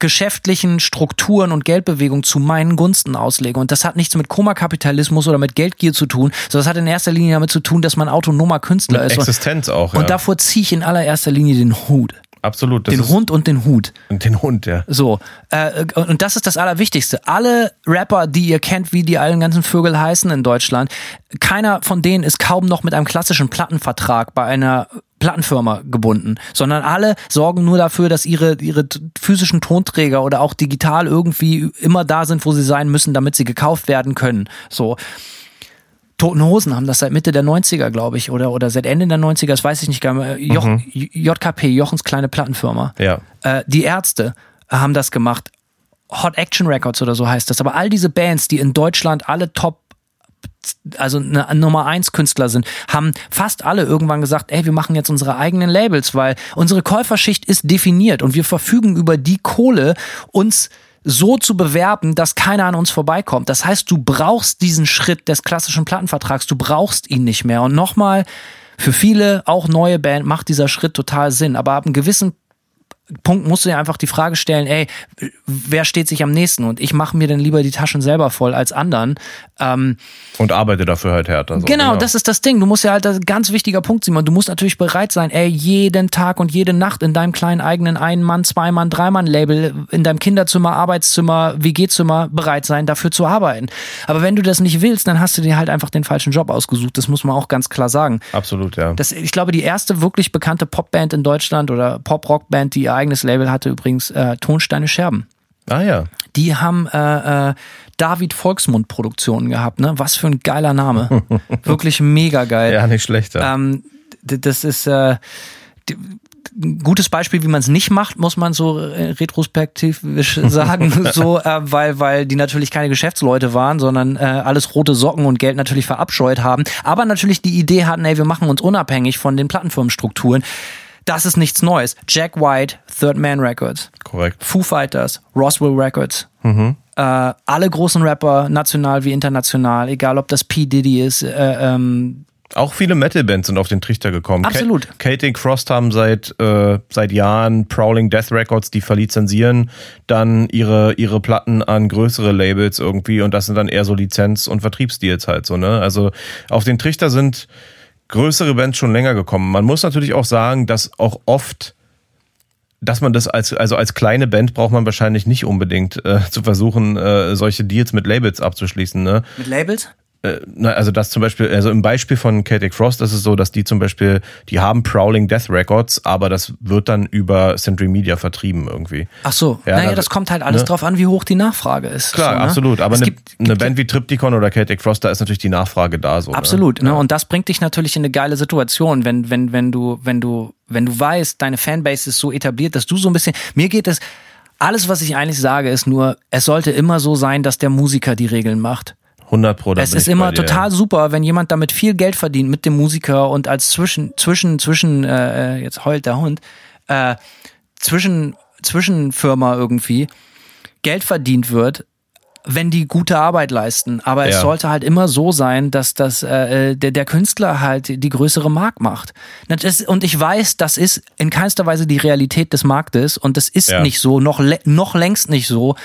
geschäftlichen Strukturen und Geldbewegungen zu meinen Gunsten auslege. Und das hat nichts mit Komakapitalismus oder mit Geldgier zu tun, sondern das hat in erster Linie damit zu tun, dass man autonomer Künstler Mit ist. Und, Existenz auch. und ja. davor ziehe ich in allererster Linie den Hut. Absolut. Den Hund und den Hut. Und den Hund, ja. So, äh, und das ist das Allerwichtigste. Alle Rapper, die ihr kennt, wie die allen ganzen Vögel heißen in Deutschland, keiner von denen ist kaum noch mit einem klassischen Plattenvertrag bei einer Plattenfirma gebunden, sondern alle sorgen nur dafür, dass ihre, ihre physischen Tonträger oder auch digital irgendwie immer da sind, wo sie sein müssen, damit sie gekauft werden können. So. Toten Hosen haben das seit Mitte der 90er, glaube ich, oder, oder seit Ende der 90er, das weiß ich nicht gar mehr. Joch, JKP, Jochens kleine Plattenfirma. Ja. Äh, die Ärzte haben das gemacht. Hot Action Records oder so heißt das. Aber all diese Bands, die in Deutschland alle Top, also eine Nummer eins Künstler sind, haben fast alle irgendwann gesagt, ey, wir machen jetzt unsere eigenen Labels, weil unsere Käuferschicht ist definiert und wir verfügen über die Kohle, uns so zu bewerben, dass keiner an uns vorbeikommt. Das heißt, du brauchst diesen Schritt des klassischen Plattenvertrags, du brauchst ihn nicht mehr. Und nochmal, für viele, auch neue Band, macht dieser Schritt total Sinn. Aber ab einem gewissen Punkt musst du dir einfach die Frage stellen, ey, wer steht sich am nächsten? Und ich mache mir dann lieber die Taschen selber voll als anderen. Ähm, Und arbeite dafür halt härter. So, genau, das ist das Ding. Du musst ja halt, das ist ein ganz wichtiger Punkt, Simon. Du musst natürlich bereit sein, ey, jeden Tag und jede Nacht in deinem kleinen eigenen Ein-Mann-, Zwei-Mann-, Dreimann-Label, in deinem Kinderzimmer, Arbeitszimmer, WG-Zimmer bereit sein, dafür zu arbeiten. Aber wenn du das nicht willst, dann hast du dir halt einfach den falschen Job ausgesucht. Das muss man auch ganz klar sagen. Absolut, ja. Das, ich glaube, die erste wirklich bekannte Popband in Deutschland oder Pop-Rock-Band, die eigenes Label hatte, übrigens äh, Tonsteine Scherben. ah ja. Die haben äh, äh, David Volksmund Produktionen gehabt, ne? Was für ein geiler Name. Wirklich mega geil. Ja, nicht schlechter. Ähm, das ist äh, ein gutes Beispiel, wie man es nicht macht, muss man so äh, retrospektivisch sagen, so, äh, weil, weil die natürlich keine Geschäftsleute waren, sondern äh, alles rote Socken und Geld natürlich verabscheut haben. Aber natürlich die Idee hatten, ey, wir machen uns unabhängig von den Plattenfirmenstrukturen. Das ist nichts Neues. Jack White, Third Man Records. Korrekt. Foo Fighters, Roswell Records. Mhm. Äh, alle großen Rapper, national wie international, egal ob das P. Diddy ist, äh, ähm, auch viele Metal-Bands sind auf den Trichter gekommen. Absolut. Celtic Frost haben seit, äh, seit Jahren Prowling Death Records, die verlizenzieren dann ihre, ihre Platten an größere Labels irgendwie und das sind dann eher so Lizenz- und Vertriebsdeals halt so, ne? Also auf den Trichter sind größere Bands schon länger gekommen. Man muss natürlich auch sagen, dass auch oft dass man das als also als kleine Band braucht man wahrscheinlich nicht unbedingt äh, zu versuchen äh, solche Deals mit Labels abzuschließen ne mit Labels also das zum Beispiel, also im Beispiel von Celtic Frost ist es so, dass die zum Beispiel, die haben Prowling Death Records, aber das wird dann über Century Media vertrieben irgendwie. Ach so, ja, naja, das kommt halt alles ne? drauf an, wie hoch die Nachfrage ist. Klar, so, ne? absolut. Aber eine, gibt, eine Band wie Triptychon oder Celtic Frost, da ist natürlich die Nachfrage da so. Ne? Absolut, ne? Ja. Und das bringt dich natürlich in eine geile Situation, wenn, wenn, wenn du, wenn du, wenn du weißt, deine Fanbase ist so etabliert, dass du so ein bisschen, mir geht es, alles, was ich eigentlich sage, ist nur, es sollte immer so sein, dass der Musiker die Regeln macht. 100 Pro. Es ist immer total super, wenn jemand damit viel Geld verdient mit dem Musiker und als zwischen zwischen zwischen äh, jetzt heult der Hund äh, zwischen Zwischenfirma irgendwie Geld verdient wird, wenn die gute Arbeit leisten. Aber ja. es sollte halt immer so sein, dass das äh, der, der Künstler halt die größere Mark macht. Das, und ich weiß, das ist in keinster Weise die Realität des Marktes und das ist ja. nicht so, noch noch längst nicht so.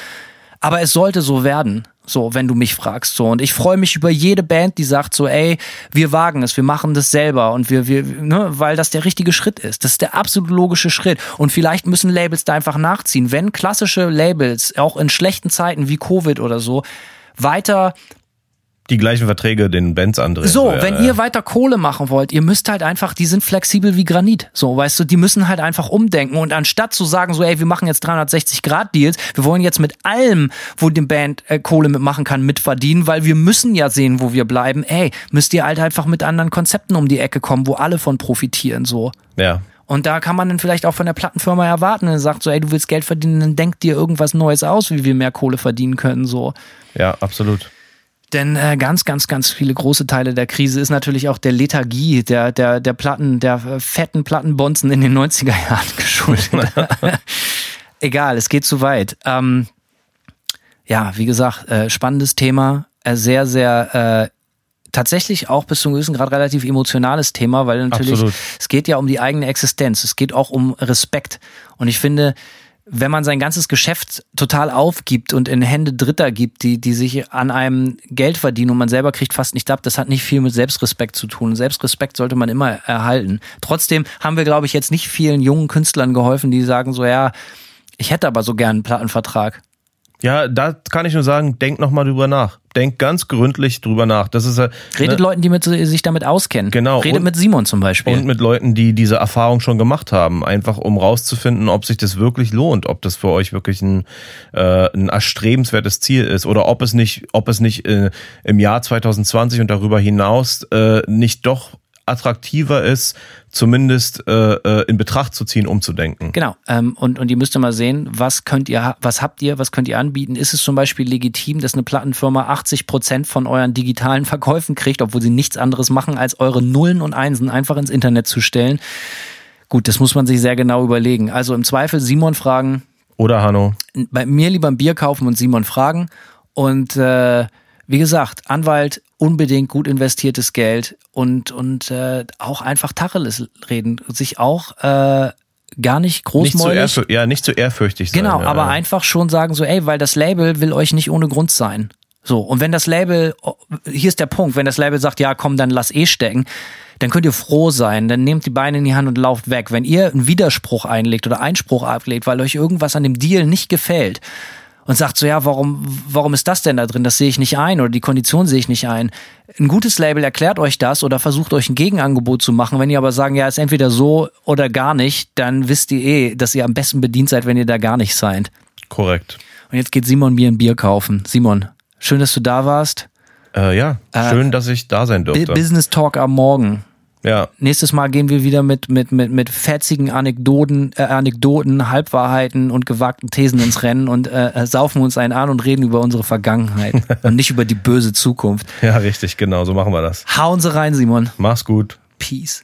Aber es sollte so werden. So, wenn du mich fragst, so. Und ich freue mich über jede Band, die sagt so, ey, wir wagen es, wir machen das selber und wir, wir, ne, weil das der richtige Schritt ist. Das ist der absolut logische Schritt. Und vielleicht müssen Labels da einfach nachziehen. Wenn klassische Labels, auch in schlechten Zeiten wie Covid oder so, weiter die gleichen Verträge den Bands andrehen. So, ja, wenn ja. ihr weiter Kohle machen wollt, ihr müsst halt einfach, die sind flexibel wie Granit. So, weißt du, die müssen halt einfach umdenken. Und anstatt zu sagen, so, ey, wir machen jetzt 360 Grad Deals, wir wollen jetzt mit allem, wo die Band äh, Kohle mitmachen kann, mitverdienen, weil wir müssen ja sehen, wo wir bleiben. Ey, müsst ihr halt einfach mit anderen Konzepten um die Ecke kommen, wo alle von profitieren, so. Ja. Und da kann man dann vielleicht auch von der Plattenfirma erwarten, dann sagt so, ey, du willst Geld verdienen, dann denk dir irgendwas Neues aus, wie wir mehr Kohle verdienen können, so. Ja, absolut. Denn äh, ganz, ganz, ganz viele große Teile der Krise ist natürlich auch der Lethargie der, der, der Platten, der äh, fetten Plattenbonzen in den 90er Jahren geschuldet. Egal, es geht zu weit. Ähm, ja, wie gesagt, äh, spannendes Thema, äh, sehr, sehr äh, tatsächlich auch bis zum gewissen Grad relativ emotionales Thema, weil natürlich Absolut. es geht ja um die eigene Existenz, es geht auch um Respekt. Und ich finde, wenn man sein ganzes Geschäft total aufgibt und in Hände Dritter gibt, die, die sich an einem Geld verdienen und man selber kriegt fast nicht ab, das hat nicht viel mit Selbstrespekt zu tun. Selbstrespekt sollte man immer erhalten. Trotzdem haben wir, glaube ich, jetzt nicht vielen jungen Künstlern geholfen, die sagen so, ja, ich hätte aber so gern einen Plattenvertrag. Ja, da kann ich nur sagen, denk noch mal drüber nach. Denk ganz gründlich drüber nach. Das ist Redet ne? Leuten, die mit, sich damit auskennen. Genau. Redet und, mit Simon zum Beispiel. Und mit Leuten, die diese Erfahrung schon gemacht haben. Einfach um rauszufinden, ob sich das wirklich lohnt, ob das für euch wirklich ein, äh, ein erstrebenswertes Ziel ist oder ob es nicht, ob es nicht äh, im Jahr 2020 und darüber hinaus äh, nicht doch attraktiver ist, zumindest äh, äh, in Betracht zu ziehen, umzudenken. Genau. Ähm, und, und ihr müsst mal sehen, was könnt ihr, was habt ihr, was könnt ihr anbieten? Ist es zum Beispiel legitim, dass eine Plattenfirma 80 Prozent von euren digitalen Verkäufen kriegt, obwohl sie nichts anderes machen, als eure Nullen und Einsen einfach ins Internet zu stellen? Gut, das muss man sich sehr genau überlegen. Also im Zweifel Simon fragen. Oder Hanno. Bei mir lieber ein Bier kaufen und Simon fragen. Und äh, wie gesagt, Anwalt unbedingt gut investiertes Geld und, und äh, auch einfach Tacheles reden, sich auch äh, gar nicht großmäulig. Nicht zu ja, nicht zu ehrfürchtig sein. Genau, ja. aber einfach schon sagen so, ey, weil das Label will euch nicht ohne Grund sein. So, und wenn das Label, oh, hier ist der Punkt, wenn das Label sagt, ja, komm, dann lass eh stecken, dann könnt ihr froh sein, dann nehmt die Beine in die Hand und lauft weg. Wenn ihr einen Widerspruch einlegt oder Einspruch ablegt, weil euch irgendwas an dem Deal nicht gefällt, und sagt so, ja, warum, warum ist das denn da drin? Das sehe ich nicht ein oder die Kondition sehe ich nicht ein. Ein gutes Label erklärt euch das oder versucht euch ein Gegenangebot zu machen. Wenn ihr aber sagen, ja, ist entweder so oder gar nicht, dann wisst ihr eh, dass ihr am besten bedient seid, wenn ihr da gar nicht seid. Korrekt. Und jetzt geht Simon mir ein Bier kaufen. Simon, schön, dass du da warst. Äh, ja, schön, dass ich da sein durfte. Business Talk am Morgen. Ja, Nächstes Mal gehen wir wieder mit, mit, mit, mit fetzigen Anekdoten, äh, Anekdoten, Halbwahrheiten und gewagten Thesen ins Rennen und äh, äh, saufen uns einen an und reden über unsere Vergangenheit und nicht über die böse Zukunft. ja, richtig, genau, so machen wir das. Hauen Sie rein, Simon. Mach's gut. Peace.